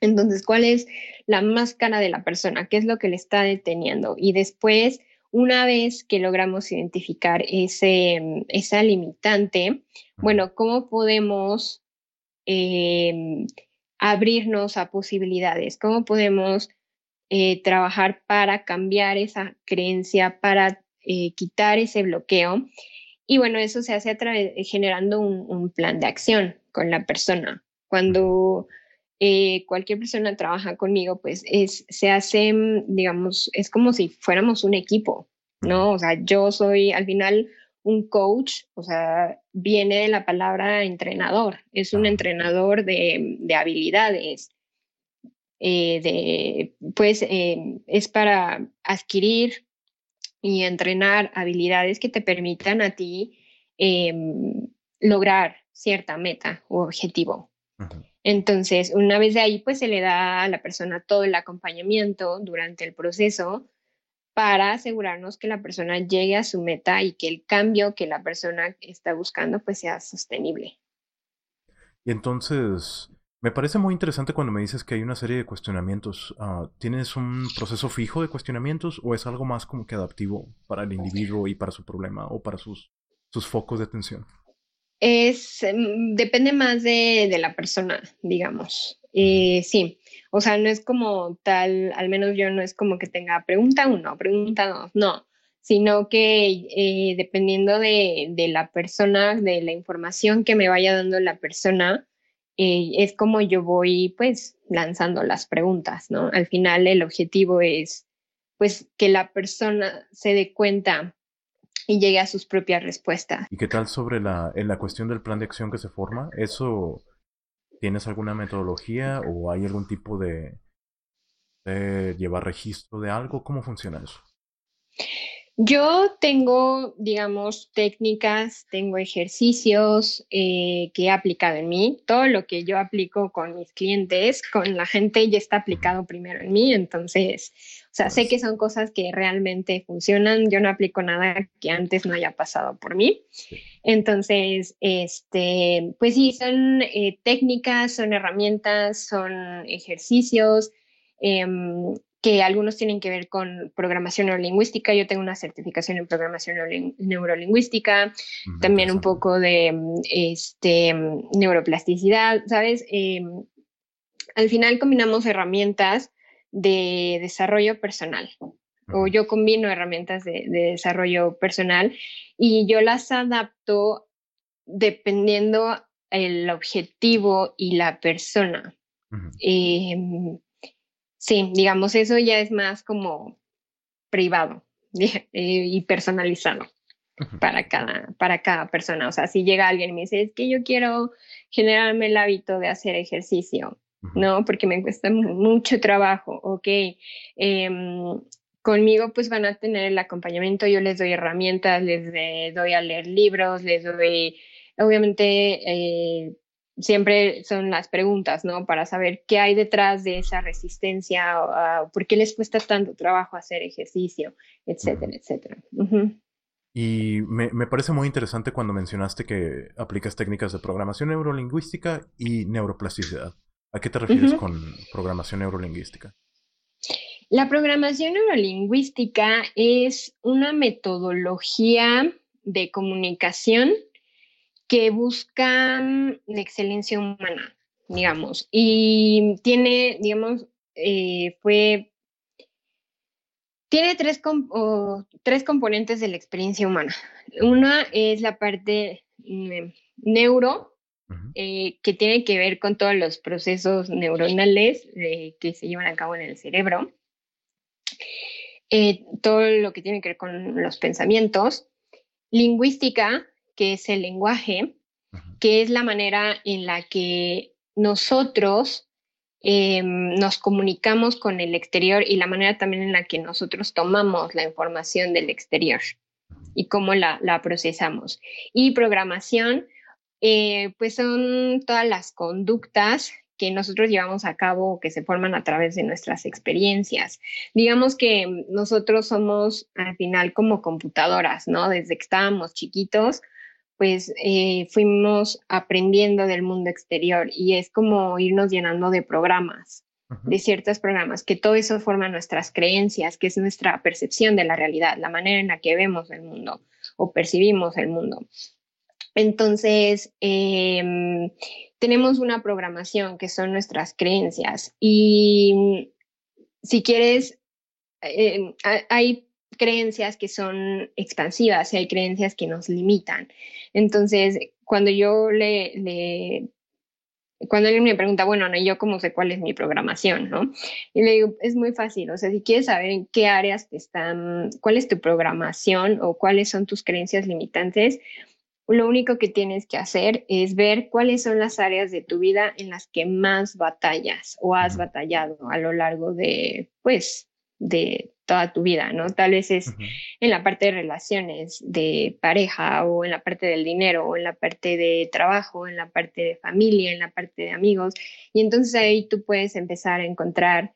Entonces, ¿cuál es la máscara de la persona? ¿Qué es lo que le está deteniendo? Y después, una vez que logramos identificar ese, esa limitante, bueno, ¿cómo podemos em, abrirnos a posibilidades? ¿Cómo podemos eh, trabajar para cambiar esa creencia, para eh, quitar ese bloqueo. Y bueno, eso se hace a través, generando un, plan de acción con la persona. Cuando eh, cualquier persona trabaja conmigo, pues es, se hace, digamos, es como si fuéramos un equipo, ¿no? O sea, yo soy al final un coach, o sea, viene de la palabra entrenador, es un entrenador de, habilidades, eh, de, pues es para adquirir y entrenar habilidades que te permitan a ti em, lograr cierta meta o objetivo. Entonces, una vez de ahí, pues se le da a la persona todo el acompañamiento durante el proceso para asegurarnos que la persona llegue a su meta y que el cambio que la persona está buscando pues sea sostenible. Y entonces, me parece muy interesante cuando me dices que hay una serie de cuestionamientos. Ah, ¿Tienes un proceso fijo de cuestionamientos o es algo más como que adaptivo para el individuo y para su problema o para sus, sus focos de atención? Es, em, depende más de, de la persona, digamos. Eh, sí, o sea, no es como tal, al menos yo no es como que tenga pregunta uno, pregunta dos, no, sino que eh, dependiendo de, de la persona, de la información que me vaya dando la persona, eh, es como yo voy pues lanzando las preguntas, ¿no? Al final el objetivo es pues que la persona se dé cuenta y llegue a sus propias respuestas. ¿Y qué tal sobre la, en la cuestión del plan de acción que se forma? ¿Eso tienes alguna metodología o hay algún tipo de, de llevar registro de algo? ¿Cómo funciona eso? Yo tengo, digamos, técnicas, tengo ejercicios eh, que he aplicado en mí. Todo lo que yo aplico con mis clientes, con la gente, ya está aplicado primero en mí. Entonces, o sea, sé que son cosas que realmente funcionan. Yo no aplico nada que antes no haya pasado por mí. Entonces, este, pues sí, son eh, técnicas, son herramientas, son ejercicios. Em, que algunos tienen que ver con programación neurolingüística. Yo tengo una certificación en programación neurolingüística, también un poco de este, neuroplasticidad, ¿sabes? Em, al final combinamos herramientas de desarrollo personal o yo combino herramientas de, desarrollo personal y yo las adapto dependiendo el objetivo y la persona. Em, sí, digamos, eso ya es más como privado <laughs> eh, y personalizado para cada, para cada persona. O sea, si llega alguien y me dice, es que yo quiero generarme el hábito de hacer ejercicio, ¿no? Porque me cuesta mucho trabajo, ok. Em, conmigo pues van a tener el acompañamiento, yo les doy herramientas, les doy a leer libros, les doy, obviamente, eh, siempre son las preguntas, ¿no? Para saber qué hay detrás de esa resistencia, o, por qué les cuesta tanto trabajo hacer ejercicio, etcétera, etcétera. Y me, me, parece muy interesante cuando mencionaste que aplicas técnicas de programación neurolingüística y neuroplasticidad. ¿A qué te refieres con programación neurolingüística? La programación neurolingüística es una metodología de comunicación que busca mm, la excelencia humana, digamos, y tiene, digamos, eh, fue, tiene tres, tres componentes de la experiencia humana. Una es la parte mm, neuro, eh, que tiene que ver con todos los procesos neuronales eh, que se llevan a cabo en el cerebro. Eh, todo lo que tiene que ver con los pensamientos, lingüística, que es el lenguaje, que es la manera en la que nosotros em, nos comunicamos con el exterior y la manera también en la que nosotros tomamos la información del exterior y cómo la, la procesamos. Y programación, eh, pues son todas las conductas que nosotros llevamos a cabo que se forman a través de nuestras experiencias. Digamos que nosotros somos al final como computadoras, ¿no? Desde que estábamos chiquitos, pues eh, fuimos aprendiendo del mundo exterior y es como irnos llenando de programas, de ciertos programas, que todo eso forma nuestras creencias, que es nuestra percepción de la realidad, la manera en la que vemos el mundo o percibimos el mundo. Entonces, em, tenemos una programación que son nuestras creencias y si quieres, em, hay creencias que son expansivas y hay creencias que nos limitan. Entonces, cuando yo le, cuando alguien me pregunta, bueno, no, yo cómo sé cuál es mi programación, ¿no? Y le digo, es muy fácil, o sea, si quieres saber en qué áreas te están, cuál es tu programación o cuáles son tus creencias limitantes, lo único que tienes que hacer es ver cuáles son las áreas de tu vida en las que más batallas o has batallado a lo largo de, pues, de toda tu vida, ¿no? Tal vez es en la parte de relaciones de pareja o en la parte del dinero o en la parte de trabajo, en la parte de familia, en la parte de amigos. Y entonces ahí tú puedes empezar a encontrar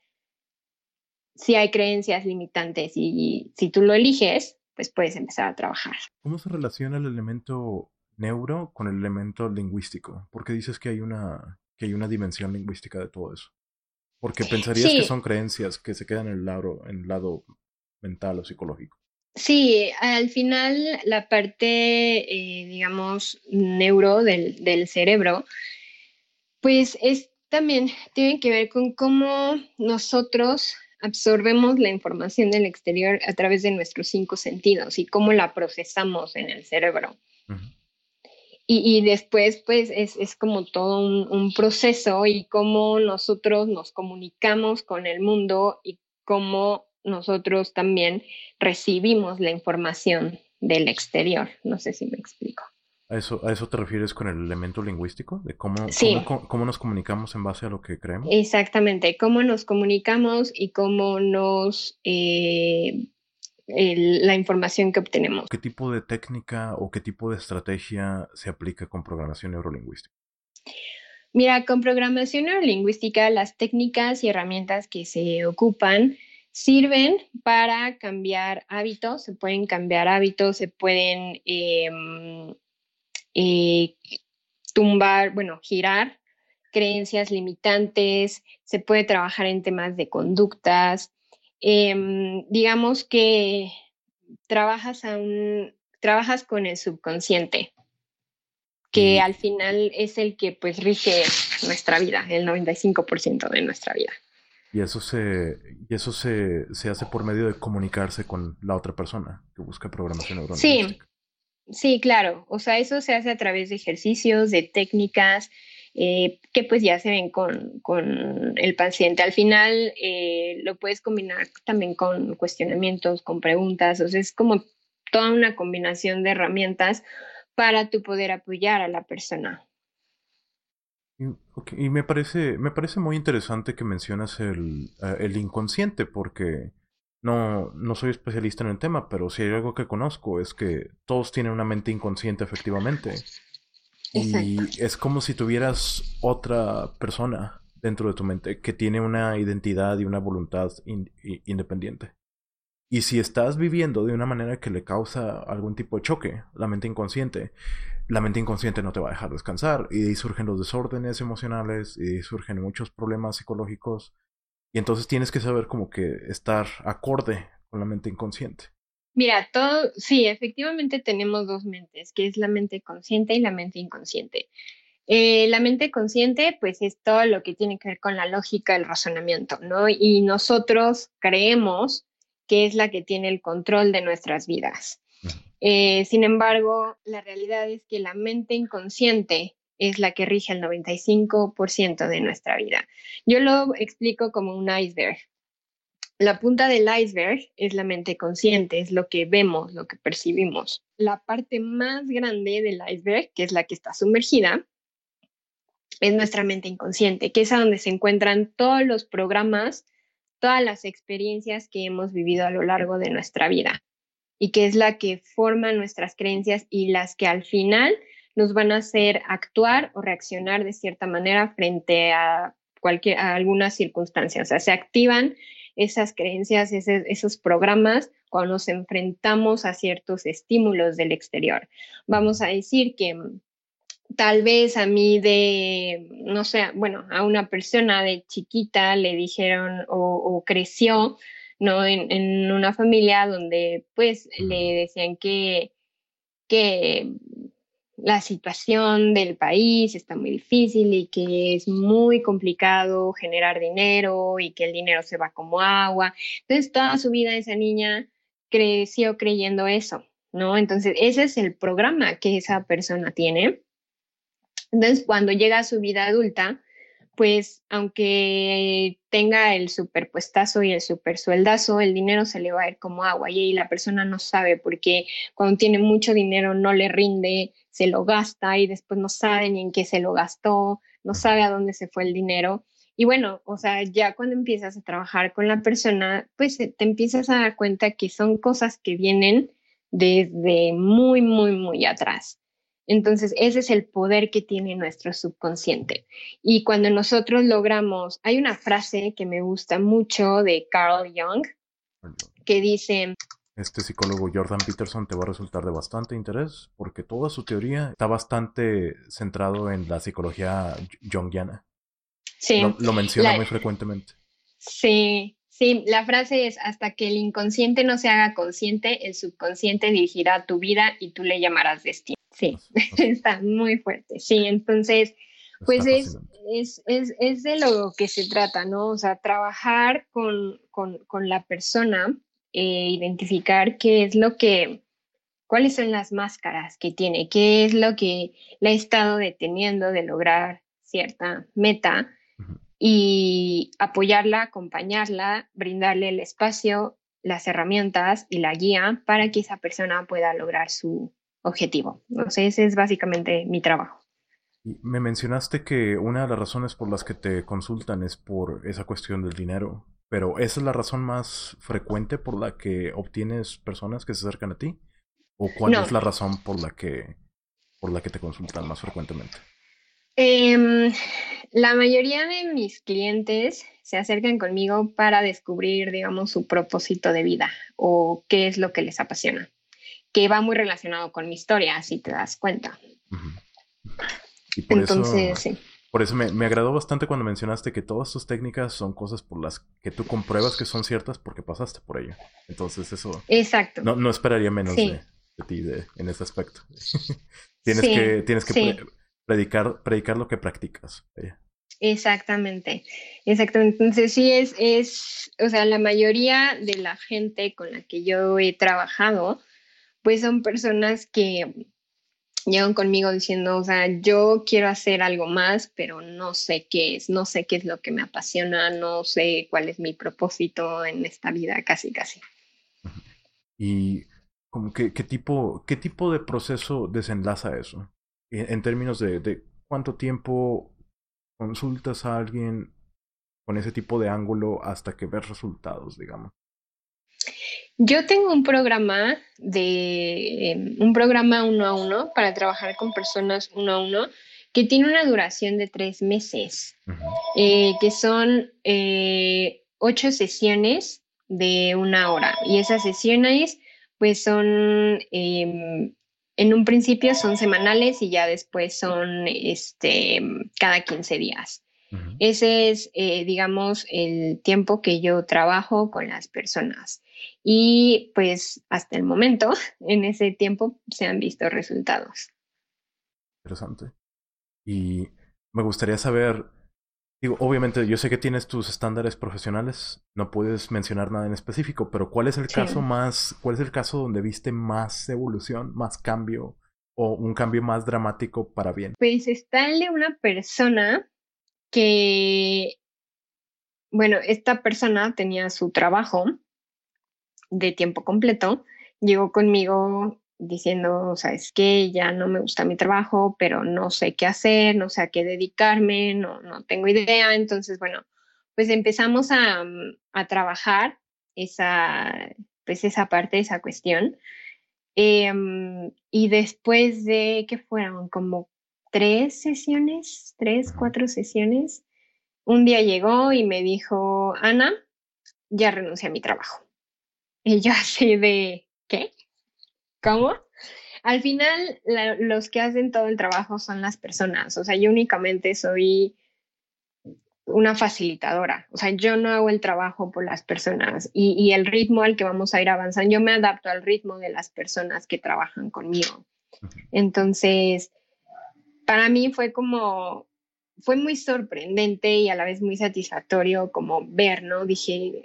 si hay creencias limitantes y si tú lo eliges, pues puedes empezar a trabajar. ¿Cómo se relaciona el elemento neuro con el elemento lingüístico? Porque dices que hay una, que hay una dimensión lingüística de todo eso. Porque pensarías que son creencias que se quedan en el lado, en el lado mental o psicológico. Sí, al final la parte, eh, digamos, neuro del, del, cerebro, pues es también, tiene que ver con cómo nosotros absorbemos la información del exterior a través de nuestros cinco sentidos y cómo la procesamos en el cerebro. Y, después, pues, es, como todo un, proceso y cómo nosotros nos comunicamos con el mundo y cómo nosotros también recibimos la información del exterior. No sé si me explico. ¿A eso, ¿A eso te refieres con el elemento lingüístico? ¿De cómo, cómo, nos comunicamos en base a lo que creemos? Exactamente, cómo nos comunicamos y cómo nos... Eh, la información que obtenemos. ¿Qué tipo de técnica o qué tipo de estrategia se aplica con programación neurolingüística? Mira, con programación neurolingüística las técnicas y herramientas que se ocupan sirven para cambiar hábitos, se pueden cambiar hábitos, se pueden em, eh, tumbar, bueno, girar creencias limitantes, se puede trabajar en temas de conductas. Em, digamos que trabajas, a un, trabajas con el subconsciente, que al final es el que pues rige nuestra vida, el 95% de nuestra vida. Y eso se, y eso se, se, hace por medio de comunicarse con la otra persona que busca programación neurolingüística. Sí, Sí, claro. O sea, eso se hace a través de ejercicios, de técnicas, eh, que pues ya se ven con, con el paciente. Al final eh, lo puedes combinar también con cuestionamientos, con preguntas, o sea, es como toda una combinación de herramientas para tu poder apoyar a la persona. Y, me parece, me parece muy interesante que mencionas el, eh, el inconsciente, porque no, no soy especialista en el tema, pero si hay algo que conozco es que todos tienen una mente inconsciente efectivamente. Y es como si tuvieras otra persona dentro de tu mente que tiene una identidad y una voluntad independiente. Y si estás viviendo de una manera que le causa algún tipo de choque, la mente inconsciente, la mente inconsciente no te va a dejar descansar. Y ahí surgen los desórdenes emocionales, y surgen muchos problemas psicológicos. Y entonces tienes que saber como que estar acorde con la mente inconsciente. Mira, todo, sí, efectivamente tenemos dos mentes, que es la mente consciente y la mente inconsciente. Eh, la mente consciente, pues es todo lo que tiene que ver con la lógica, el razonamiento, ¿no? Y nosotros creemos que es la que tiene el control de nuestras vidas. Eh, sin embargo, la realidad es que la mente inconsciente es la que rige el 95% de nuestra vida. Yo lo explico como un iceberg. La punta del iceberg es la mente consciente, es lo que vemos, lo que percibimos. La parte más grande del iceberg, que es la que está sumergida, es nuestra mente inconsciente, que es a donde se encuentran todos los programas todas las experiencias que hemos vivido a lo largo de nuestra vida y que es la que forma nuestras creencias y las que al final nos van a hacer actuar o reaccionar de cierta manera frente a cualquier a algunas circunstancias. O sea, se activan esas creencias, esos programas cuando nos enfrentamos a ciertos estímulos del exterior. Vamos a decir que tal vez a mí de, no sé, bueno, a una persona de chiquita le dijeron o, creció, ¿no? En, una familia donde pues le decían que, que la situación del país está muy difícil y que es muy complicado generar dinero y que el dinero se va como agua. Entonces, toda su vida esa niña creció creyendo eso, ¿no? Entonces, ese es el programa que esa persona tiene entonces, cuando llega a su vida adulta, pues aunque tenga el superpuestazo y el supersueldazo, el dinero se le va a ir como agua y la persona no sabe porque cuando tiene mucho dinero no le rinde, se lo gasta y después no sabe ni en qué se lo gastó, no sabe a dónde se fue el dinero. Y bueno, o sea, ya cuando empiezas a trabajar con la persona, pues te empiezas a dar cuenta que son cosas que vienen desde muy, muy, muy atrás. Entonces, ese es el poder que tiene nuestro subconsciente. Y cuando nosotros logramos, hay una frase que me gusta mucho de Carl Jung, que dice... Este psicólogo Jordan Peterson te va a resultar de bastante interés porque toda su teoría está bastante centrado en la psicología jungiana. Sí. Lo, menciona muy frecuentemente. Sí, sí, la frase es, hasta que el inconsciente no se haga consciente, el subconsciente dirigirá tu vida y tú le llamarás destino. Sí, <laughs> está muy fuerte. Sí, entonces, pues es, es, es, es, de lo que se trata, ¿no? O sea, trabajar con, con, con la persona, eh, identificar qué es lo que, cuáles son las máscaras que tiene, qué es lo que le ha estado deteniendo de lograr cierta meta y apoyarla, acompañarla, brindarle el espacio, las herramientas y la guía para que esa persona pueda lograr su, objetivo. Sé, ese es básicamente mi trabajo. Me mencionaste que una de las razones por las que te consultan es por esa cuestión del dinero, pero ¿esa es la razón más frecuente por la que obtienes personas que se acercan a ti? ¿O cuál es la razón por la que por la que te consultan más frecuentemente? Em, la mayoría de mis clientes se acercan conmigo para descubrir, digamos, su propósito de vida o qué es lo que les apasiona que va muy relacionado con mi historia, si te das cuenta. Y por Entonces, eso, sí. Por eso me, me, agradó bastante cuando mencionaste que todas tus técnicas son cosas por las que tú compruebas que son ciertas porque pasaste por ello. Entonces eso... Exacto. No, no esperaría menos de, ti en ese aspecto. <laughs> tienes que, tienes que predicar, predicar lo que practicas. Exactamente, exactamente. Entonces sí es, es, o sea, la mayoría de la gente con la que yo he trabajado, pues son personas que llegan conmigo diciendo, o sea, yo quiero hacer algo más, pero no sé qué es, no sé qué es lo que me apasiona, no sé cuál es mi propósito en esta vida, casi, casi. Y como que, qué tipo, qué tipo de proceso desenlaza eso, en, términos de, de cuánto tiempo consultas a alguien con ese tipo de ángulo hasta que ves resultados, digamos. Yo tengo un programa de em, un programa uno a uno para trabajar con personas uno a uno que tiene una duración de tres meses, eh, que son eh, ocho sesiones de una hora. Y esas sesiones, pues son, em, en un principio son semanales y ya después son este, cada 15 días. Ese es, eh, digamos, el tiempo que yo trabajo con las personas. Y pues hasta el momento, <laughs> en ese tiempo, se han visto resultados. Interesante. Y me gustaría saber, digo, obviamente yo sé que tienes tus estándares profesionales, no puedes mencionar nada en específico, pero ¿cuál es el caso más, cuál es el caso donde viste más evolución, más cambio o un cambio más dramático para bien? Pues está el de una persona que, bueno, esta persona tenía su trabajo de tiempo completo, llegó conmigo diciendo, sabes que ya no me gusta mi trabajo, pero no sé qué hacer, no sé a qué dedicarme, no, no tengo idea. Entonces, bueno, pues empezamos a, a trabajar esa, pues esa parte, esa cuestión. Em, y después de que fueron como tres sesiones, tres, cuatro sesiones, un día llegó y me dijo, Ana, ya renuncié a mi trabajo. Y yo <laughs> así de, ¿qué? ¿Cómo? Al final, los que hacen todo el trabajo son las personas. O sea, yo únicamente soy una facilitadora. O sea, yo no hago el trabajo por las personas y, y, el ritmo al que vamos a ir avanzando, yo me adapto al ritmo de las personas que trabajan conmigo. Entonces, para mí fue como, fue muy sorprendente y a la vez muy satisfactorio como ver, ¿no? Dije,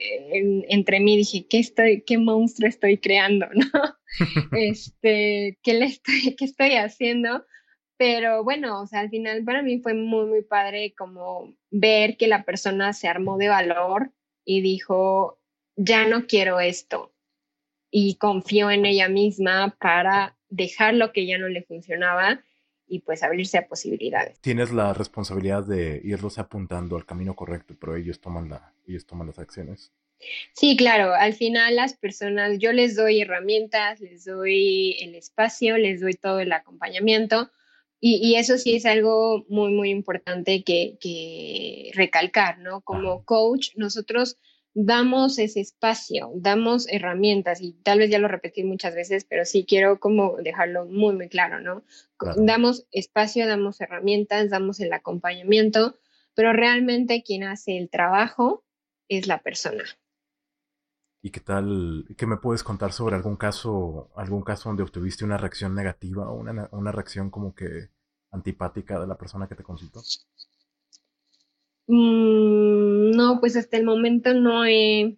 entre mí dije, ¿qué, estoy, qué monstruo estoy creando, <laughs> ¿no? <laughs> este, ¿qué, le estoy, ¿qué estoy haciendo? Pero bueno, o sea, al final para mí fue muy, muy padre como ver que la persona se armó de valor y dijo, ya no quiero esto. Y confió en ella misma para dejar lo que ya no le funcionaba y pues abrirse a posibilidades. Tienes la responsabilidad de irlos apuntando al camino correcto, pero ellos toman, la, ellos toman las acciones. Sí, claro, al final las personas, yo les doy herramientas, les doy el espacio, les doy todo el acompañamiento y, y eso sí es algo muy, muy importante que, que recalcar, ¿no? Como coach, nosotros damos ese espacio, damos herramientas y tal vez ya lo repetí muchas veces, pero sí quiero como dejarlo muy, muy claro, ¿no? Damos espacio, damos herramientas, damos el acompañamiento, pero realmente quien hace el trabajo es la persona. ¿Y qué tal? ¿Qué me puedes contar sobre algún caso, algún caso donde obtuviste una reacción negativa o una, una reacción como que antipática de la persona que te consultó? Mm, no, pues hasta el momento no he,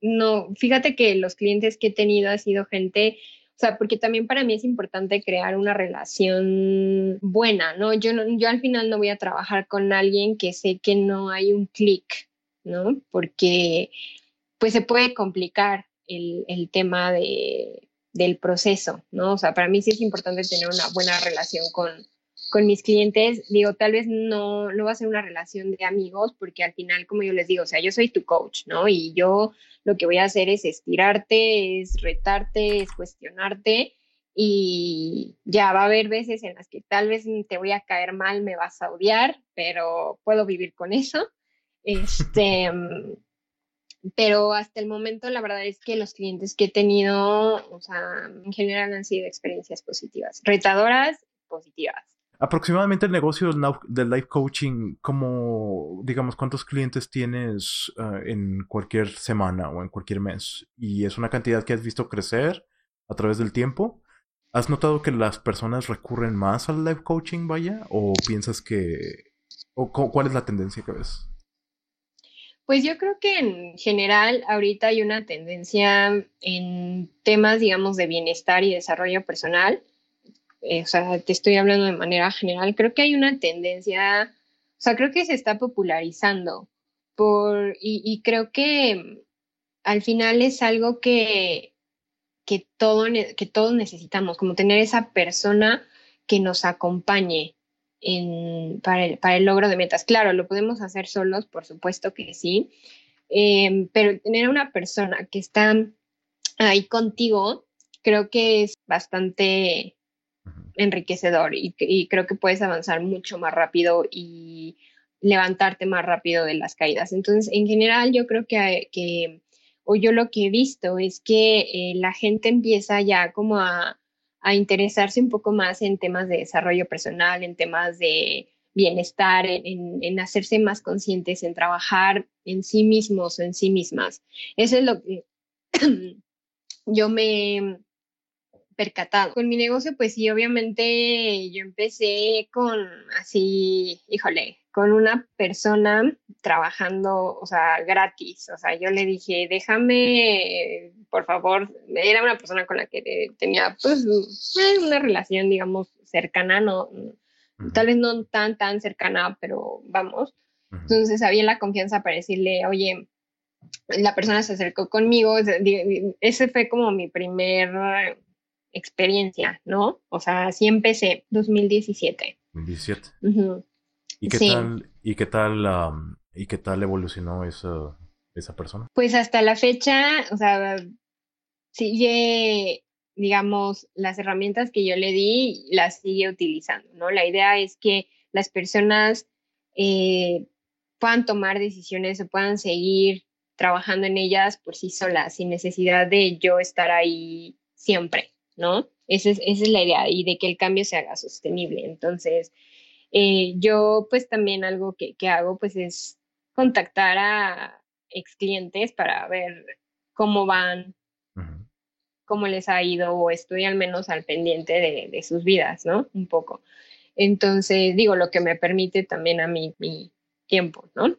no, fíjate que los clientes que he tenido ha sido gente, o sea, porque también para mí es importante crear una relación buena, ¿no? Yo, no, yo al final no voy a trabajar con alguien que sé que no hay un clic, ¿no? Porque pues se puede complicar el, el tema de, del proceso, ¿no? O sea, para mí sí es importante tener una buena relación con, con mis clientes, digo, tal vez no, no va a ser una relación de amigos, porque al final, como yo les digo, o sea, yo soy tu coach, ¿no? Y yo lo que voy a hacer es estirarte, es retarte, es cuestionarte. Y ya va a haber veces en las que tal vez te voy a caer mal, me vas a odiar, pero puedo vivir con eso. <laughs> Este, pero hasta el momento la verdad es que los clientes que he tenido, o sea, en general han sido experiencias positivas, retadoras, positivas. Aproximadamente el negocio del, life coaching, como, digamos, cuántos clientes tienes ah, en cualquier semana o en cualquier mes? ¿Y es una cantidad que has visto crecer a través del tiempo? ¿Has notado que las personas recurren más al life coaching, vaya? ¿O piensas que... o cuál es la tendencia que ves? Pues yo creo que en general ahorita hay una tendencia en temas, digamos, de bienestar y desarrollo personal. Eh, o sea, te estoy hablando de manera general. Creo que hay una tendencia, o sea, creo que se está popularizando por, y, creo que al final es algo que, que, todo, que todos necesitamos, como tener esa persona que nos acompañe para, el, logro de metas. Claro, lo podemos hacer solos, por supuesto que sí, em, pero tener una persona que está ahí contigo, creo que es bastante enriquecedor y, creo que puedes avanzar mucho más rápido y levantarte más rápido de las caídas. Entonces, en general, yo creo que, o yo lo que he visto es que eh, la gente empieza ya como a, interesarse un poco más en temas de desarrollo personal, en temas de bienestar, en, hacerse más conscientes, en trabajar en sí mismos o en sí mismas. Eso es lo que <clears throat> yo me percatado. Con mi negocio, pues sí, obviamente yo empecé con así, híjole, con una persona trabajando, o sea, gratis. O sea, yo le dije, déjame, por favor, era una persona con la que tenía, pues, una relación, digamos, cercana, no, tal vez no tan, tan cercana, pero vamos. Entonces había la confianza para decirle, oye, la persona se acercó conmigo, ese fue como mi primer experiencia, ¿no? O sea, así empecé, 2017. 2017. ¿Y qué tal, y qué tal, y qué tal evolucionó esa, esa persona? Pues hasta la fecha, o sea, sigue, digamos, las herramientas que yo le di, las sigue utilizando, ¿no? La idea es que las personas eh, puedan tomar decisiones o puedan seguir trabajando en ellas por sí solas, sin necesidad de yo estar ahí siempre, ¿no? Esa es, esa es la idea y de que el cambio se haga sostenible. Entonces, eh, yo pues también algo que, hago pues es contactar a ex clientes para ver cómo van, cómo les ha ido o estoy al menos al pendiente de, sus vidas, ¿no? Un poco. Entonces, digo, lo que me permite también a mí mi tiempo, ¿no?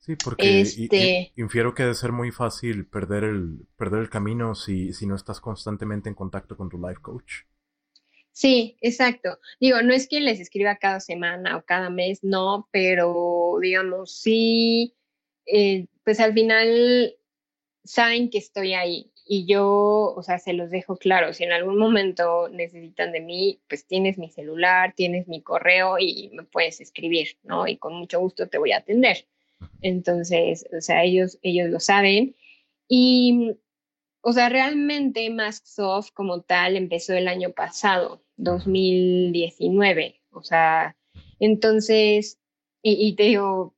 Sí, porque este infiero que debe ser muy fácil perder el, perder el camino si, si no estás constantemente en contacto con tu life coach. Sí, exacto. Digo, no es que les escriba cada semana o cada mes, no, pero digamos, sí, eh, pues al final saben que estoy ahí y yo, o sea, se los dejo claro, si en algún momento necesitan de mí, pues tienes mi celular, tienes mi correo y me puedes escribir, ¿no? Y con mucho gusto te voy a atender. Entonces, o sea, ellos, ellos lo saben. Y o sea, realmente Masksoft como tal empezó el año pasado, 2019. O sea, entonces, y, te digo,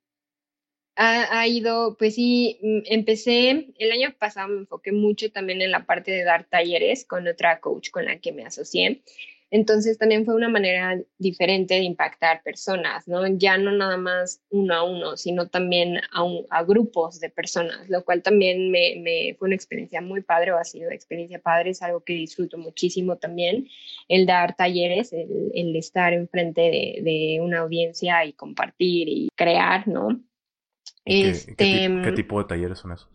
ha, ha, ido, pues sí, mm, empecé, el año pasado me enfoqué mucho también en la parte de dar talleres con otra coach con la que me asocié. Entonces también fue una manera diferente de impactar personas, ¿no? Ya no nada más uno a uno, sino también a, grupos de personas, lo cual también me, fue una experiencia muy padre o ha sido experiencia padre, es algo que disfruto muchísimo también, el dar talleres, el, estar enfrente de, de, una audiencia y compartir y crear, ¿no? ¿Qué, este, ¿qué tipo de talleres son esos?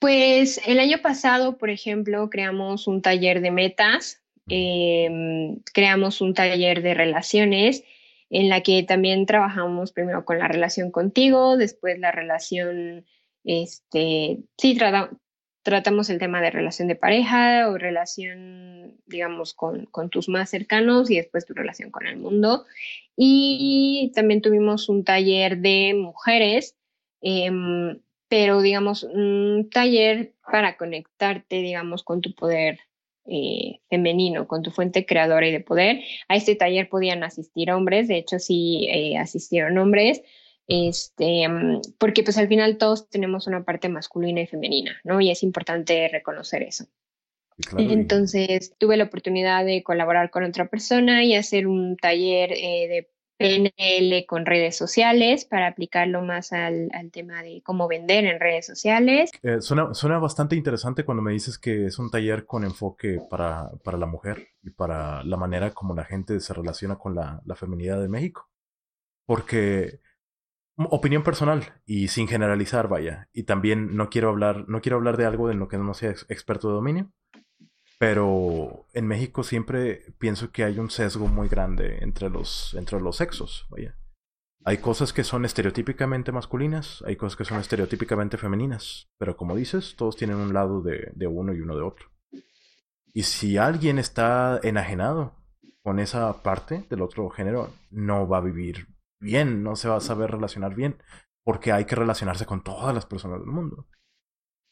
Pues el año pasado, por ejemplo, creamos un taller de metas Em, creamos un taller de relaciones en la que también trabajamos primero con la relación contigo, después la relación, este, sí, tratamos el tema de relación de pareja o relación, digamos, con, con, tus más cercanos y después tu relación con el mundo. Y también tuvimos un taller de mujeres, em, pero digamos, un taller para conectarte, digamos, con tu poder eh, femenino, con tu fuente creadora y de poder. A este taller podían asistir hombres, de hecho sí eh, asistieron hombres, este, porque pues al final todos tenemos una parte masculina y femenina, ¿no? Y es importante reconocer eso. Entonces tuve la oportunidad de colaborar con otra persona y hacer un taller eh, de PNL con redes sociales para aplicarlo más al, tema de cómo vender en redes sociales. Eh, suena, bastante interesante cuando me dices que es un taller con enfoque para, la mujer y para la manera como la gente se relaciona con la, feminidad de México. Porque opinión personal y sin generalizar, vaya. Y también no quiero hablar, no quiero hablar de algo en lo que no sea experto de dominio. Pero en México siempre pienso que hay un sesgo muy grande entre los, entre los sexos, vaya. Hay cosas que son estereotípicamente masculinas, hay cosas que son estereotípicamente femeninas, pero como dices, todos tienen un lado de, de uno y uno de otro. Y si alguien está enajenado con esa parte del otro género, no va a vivir bien, no se va a saber relacionar bien, porque hay que relacionarse con todas las personas del mundo.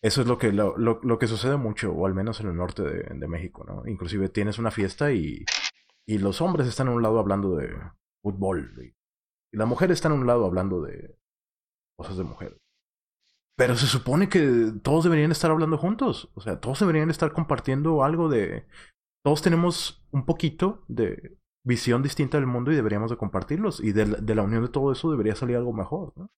Eso es lo que, lo, lo, que sucede mucho, o al menos en el norte de, de México, ¿no? Inclusive tienes una fiesta y, y, los hombres están a un lado hablando de fútbol, y, la mujer está en un lado hablando de cosas de mujeres. Pero se supone que todos deberían estar hablando juntos, o sea, todos deberían estar compartiendo algo de... Todos tenemos un poquito de visión distinta del mundo y deberíamos de compartirlos. Y de, la unión de todo eso debería salir algo mejor, ¿no?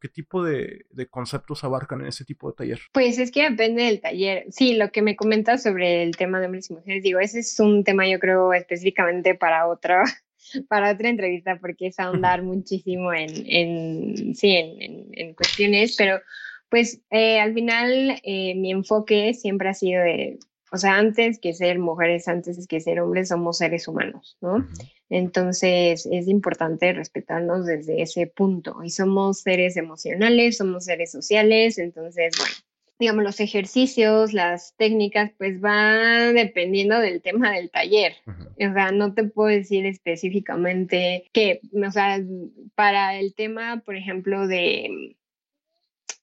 ¿Qué tipo de, conceptos abarcan en ese tipo de taller? Pues es que depende del taller. Sí, lo que me comentas sobre el tema de hombres y mujeres, digo, ese es un tema yo creo específicamente para otra, <laughs> para otra entrevista, porque es ahondar muchísimo en, en sí, en, en, cuestiones, pero pues eh, al final eh, mi enfoque siempre ha sido de o sea, antes que ser mujeres, antes que ser hombres, somos seres humanos, ¿no? Entonces es importante respetarnos desde ese punto. Y somos seres emocionales, somos seres sociales, entonces, bueno, digamos, los ejercicios, las técnicas, pues van dependiendo del tema del taller. O sea, no te puedo decir específicamente que, o sea, para el tema, por ejemplo, de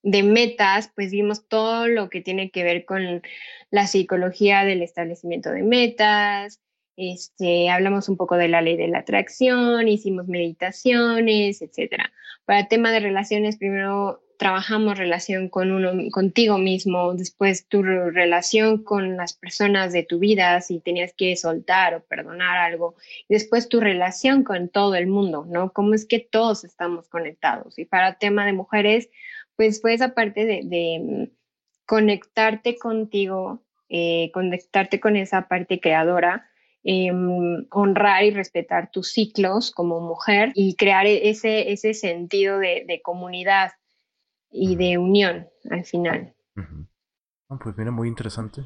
de metas, pues vimos todo lo que tiene que ver con la psicología del establecimiento de metas, este, hablamos un poco de la ley de la atracción, hicimos meditaciones, etcétera. Para tema de relaciones, primero trabajamos relación con uno, contigo mismo, después tu relación con las personas de tu vida, si tenías que soltar o perdonar algo, y después tu relación con todo el mundo, ¿no? Cómo es que todos estamos conectados. Y para tema de mujeres, pues fue esa parte de, conectarte contigo, eh, conectarte con esa parte creadora, em, honrar y respetar tus ciclos como mujer y crear e-, ese, ese sentido de, comunidad y de unión al final. pues mira, muy interesante.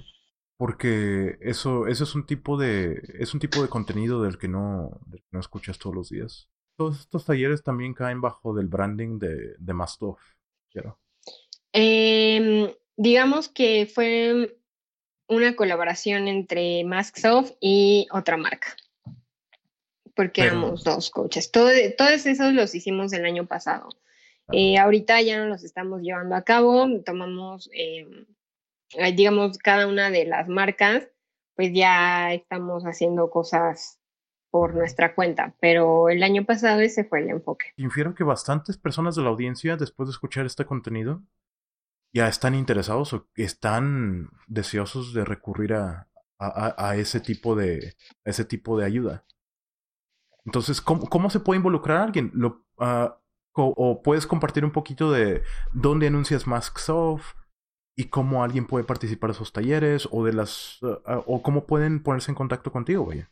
Porque eso, eso es un tipo de. es un tipo de contenido del que no, no escuchas todos los días. Todos estos talleres también caen bajo del branding de, de Mastov. Em, digamos que fue una colaboración entre Masksoft y otra marca. Porque éramos dos coaches. todos esos los hicimos el año pasado. Eh, ahorita ya no los estamos llevando a cabo. Tomamos, em, digamos, cada una de las marcas, pues ya estamos haciendo cosas por nuestra cuenta, pero el año pasado ese fue el enfoque. Infiero que bastantes personas de la audiencia, después de escuchar este contenido, ya están interesados o están deseosos de recurrir a, a, ese tipo de ese tipo de ayuda. Entonces, ¿cómo, cómo se puede involucrar a alguien? Ah, o, puedes compartir un poquito de dónde anuncias Masksoft y cómo alguien puede participar en esos talleres o de las ah, o cómo pueden ponerse en contacto contigo, vaya.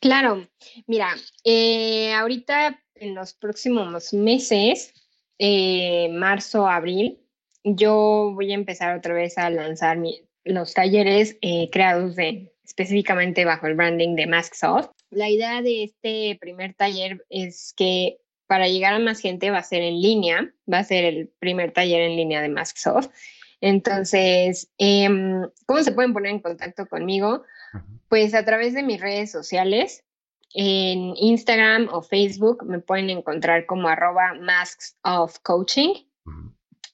Claro, mira, eh, ahorita en los próximos meses, eh, marzo, abril, yo voy a empezar otra vez a lanzar los talleres eh, creados de, específicamente bajo el branding de Masksoft. La idea de este primer taller es que para llegar a más gente va a ser en línea, va a ser el primer taller en línea de Masksoft. Entonces, em, ¿cómo se pueden poner en contacto conmigo? Pues a través de mis redes sociales, en Instagram o Facebook me pueden encontrar como arroba masks of coaching.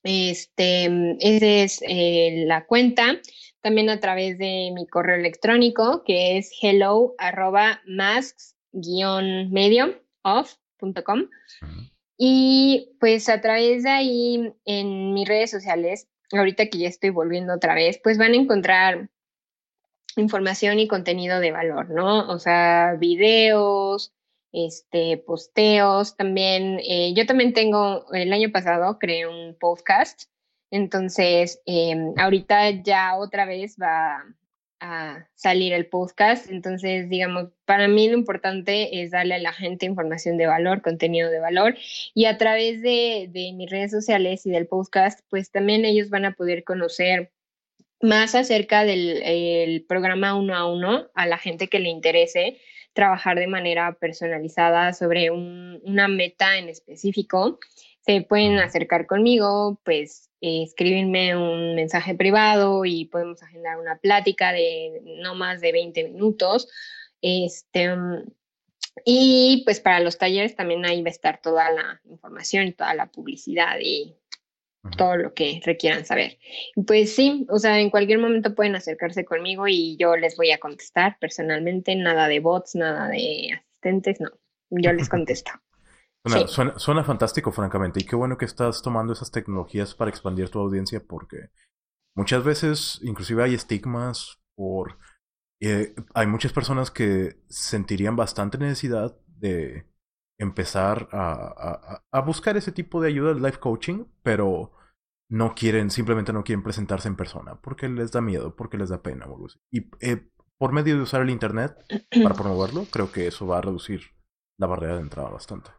Este, esa es eh, la cuenta. También a través de mi correo electrónico que es hello arroba masks-medio off.com. Y pues a través de ahí en mis redes sociales, ahorita que ya estoy volviendo otra vez, pues van a encontrar información y contenido de valor, ¿no? O sea, videos, este, posteos, también, eh, yo también tengo, el año pasado creé un podcast, entonces em, ahorita ya otra vez va a salir el podcast. Entonces, digamos, para mí lo importante es darle a la gente información de valor, contenido de valor. Y a través de, de mis redes sociales y del podcast, pues también ellos van a poder conocer más acerca del programa uno a uno a la gente que le interese trabajar de manera personalizada sobre una meta en específico. Se pueden acercar conmigo, pues escribirme un mensaje privado y podemos agendar una plática de no más de 20 minutos. Este, y pues para los talleres también ahí va a estar toda la información, toda la publicidad y todo lo que requieran saber. Pues sí, o sea, en cualquier momento pueden acercarse conmigo y yo les voy a contestar personalmente, nada de bots, nada de asistentes, no, yo les <laughs> contesto. Suena, fantástico, francamente, y qué bueno que estás tomando esas tecnologías para expandir tu audiencia, porque muchas veces, inclusive hay estigmas por... Eh, hay muchas personas que sentirían bastante necesidad de empezar a, a, buscar ese tipo de ayuda de life coaching, pero no quieren, simplemente no quieren presentarse en persona porque les da miedo, porque les da pena Y eh, por medio de usar el Internet para <clears throat> promoverlo, creo que eso va a reducir la barrera de entrada bastante.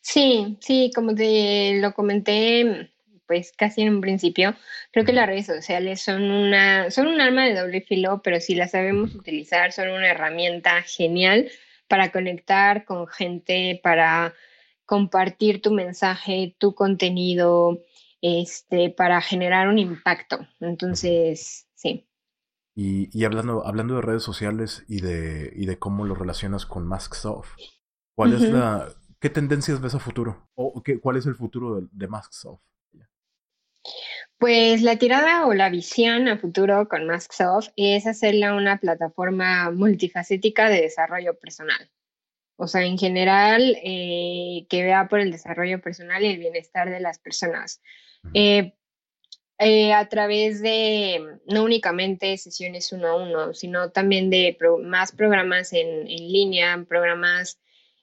Sí, sí, como te lo comenté pues casi en un principio, creo que las redes sociales son una son un arma de doble filo, pero si las sabemos utilizar son una herramienta genial para conectar con gente, para compartir tu mensaje, tu contenido, este, para generar un impacto. Entonces, sí. Y, hablando, hablando de redes sociales y de, y de cómo lo relacionas con Masksoft, ¿cuál es la, qué tendencias ves a futuro? ¿O qué, cuál es el futuro de, de Masksoft? Pues la tirada o la visión a futuro con Masksoft es hacerla una plataforma multifacética de desarrollo personal. O sea, en general, eh, que vea por el desarrollo personal y el bienestar de las personas. Eh, eh, a través de no únicamente sesiones uno a uno, sino también de más programas en, en línea, programas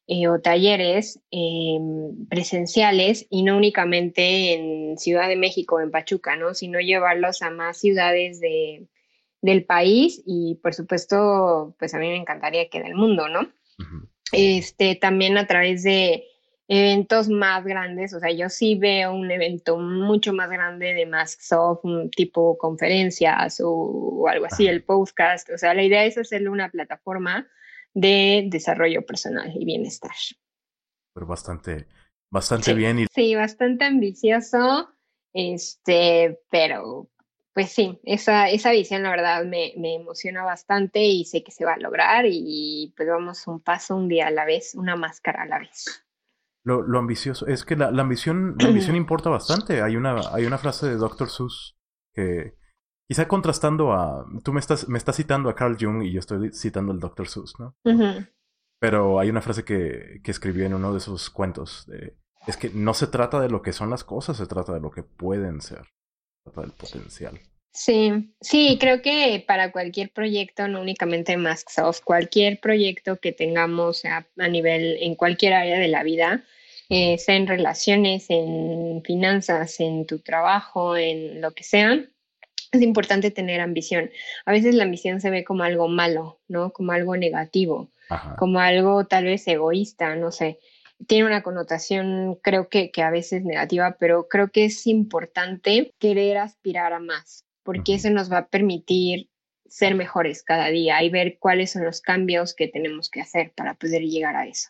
eh, o talleres em, presenciales y no únicamente en Ciudad de México o en Pachuca, ¿no? Sino llevarlos a más ciudades de, del país y por supuesto, pues a mí me encantaría que del mundo, ¿no? Este, también a través de eventos más grandes, o sea, yo sí veo un evento mucho más grande de Masksoft, tipo conferencias o, algo así, el podcast, o sea, la idea es hacerle una plataforma de desarrollo personal y bienestar. Pero bastante, bastante bien. Y... Sí, bastante ambicioso, este, pero pues sí, esa, esa visión la verdad me, me, emociona bastante y sé que se va a lograr y pues vamos un paso un día a la vez, una máscara a la vez. Lo, lo ambicioso es que la, la ambición, la <clears throat> ambición importa bastante. Hay una, hay una frase de Dr. Seuss que, Quizá contrastando a. Tú me estás, me estás citando a Carl Jung y yo estoy citando al Dr. Seuss, ¿no? Pero hay una frase que, que escribió en uno de sus cuentos. es que no se trata de lo que son las cosas, se trata de lo que pueden ser. Se trata del potencial. Sí, sí, creo que para cualquier proyecto, no únicamente Masksoft, cualquier proyecto que tengamos a, nivel, en cualquier área de la vida, eh, sea en relaciones, en finanzas, en tu trabajo, en lo que sea, es importante tener ambición. A veces la ambición se ve como algo malo, ¿no? Como algo negativo, como algo tal vez egoísta, no sé. Tiene una connotación, creo que, que, a veces negativa, pero creo que es importante querer aspirar a más, porque eso nos va a permitir ser mejores cada día y ver cuáles son los cambios que tenemos que hacer para poder llegar a eso.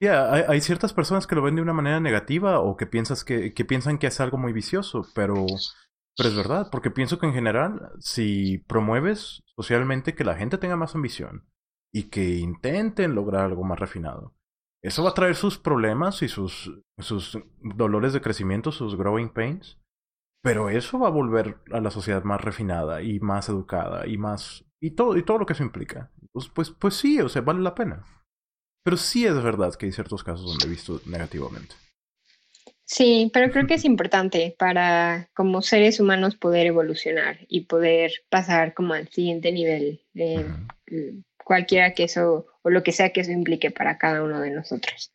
Ya, hay, hay, ciertas personas que lo ven de una manera negativa o que, piensas que, que piensan que es algo muy vicioso, pero pero es verdad, porque pienso que en general, si promueves socialmente que la gente tenga más ambición y que intenten lograr algo más refinado, eso va a traer sus problemas y sus, sus dolores de crecimiento, sus growing pains, pero eso va a volver a la sociedad más refinada y más educada y más... y todo, y todo lo que eso implica. Pues, pues, pues sí, o sea, vale la pena. Pero sí es verdad que hay ciertos casos donde he visto negativamente. Sí, pero creo que es importante para como seres humanos poder evolucionar y poder pasar como al siguiente nivel de cualquiera que eso o lo que sea que eso implique para cada uno de nosotros.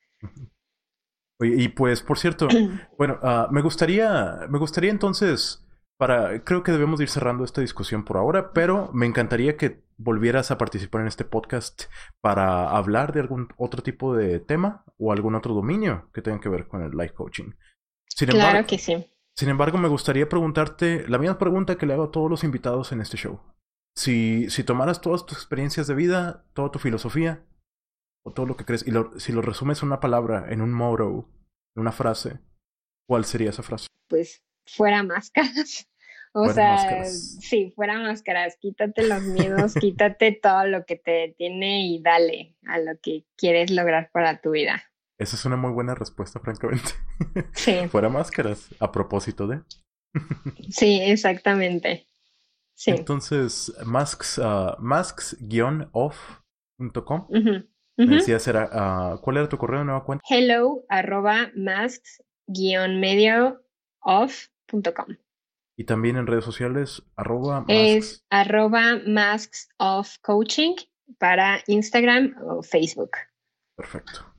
y pues por cierto, <clears throat> bueno, ah, me gustaría, me gustaría entonces para, creo que debemos ir cerrando esta discusión por ahora, pero me encantaría que volvieras a participar en este podcast para hablar de algún otro tipo de tema o algún otro dominio que tenga que ver con el life coaching. claro que sí. Sin embargo, me gustaría preguntarte la misma pregunta que le hago a todos los invitados en este show. Si, si tomaras todas tus experiencias de vida, toda tu filosofía, o todo lo que crees, y si lo resumes en una palabra, en un motto, en una frase, ¿cuál sería esa frase? Pues fuera máscaras. O sea, sí, fuera máscaras, quítate los miedos, <laughs> quítate todo lo que te detiene y dale a lo que quieres lograr para tu vida. Esa es una muy buena respuesta, francamente. <laughs> Sí. fuera máscaras, a propósito de. <laughs> sí, exactamente. Sí. Entonces, masks, uh, masks-off.com. Me decías, era, uh, ¿cuál era tu correo de nueva cuenta? Hello, arroba masks-medio-off.com. Y también en redes sociales, arroba Es arroba masks of coaching para Instagram o Facebook. Perfecto.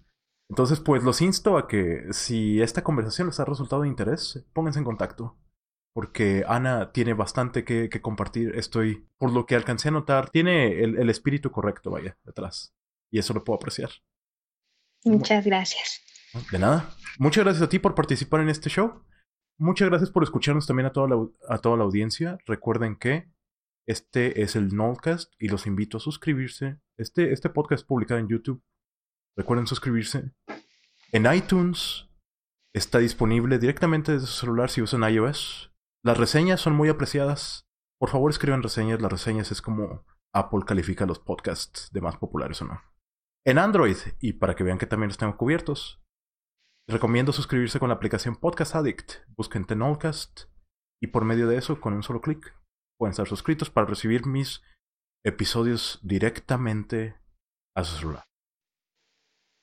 Entonces, pues los insto a que si esta conversación les ha resultado de interés, pónganse en contacto. Porque Ana tiene bastante que, compartir. Estoy, por lo que alcancé a notar, tiene el, el espíritu correcto, vaya, detrás. Y eso lo puedo apreciar. Muchas gracias. De nada. Muchas gracias a ti por participar en este show. Muchas gracias por escucharnos también a toda la, a toda la audiencia. Recuerden que este es el Nolcast y los invito a suscribirse. Este, este podcast es publicado en YouTube. Recuerden suscribirse. En iTunes está disponible directamente desde su celular si usan iOS. Las reseñas son muy apreciadas. Por favor, escriban reseñas. Las reseñas es como Apple califica los podcasts de más populares o no. En Android, y para que vean que también están cubiertos, Recomiendo suscribirse con la aplicación Podcast Addict. Busquen Tenolcast y por medio de eso, con un solo clic, pueden estar suscritos para recibir mis episodios directamente a su celular.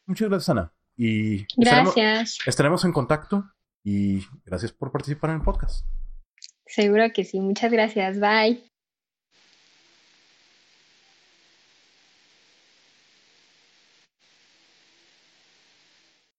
Muchas gracias, Ana. Y gracias. Estaremos, en contacto y gracias por participar en el podcast. Seguro que sí. Muchas gracias. Bye.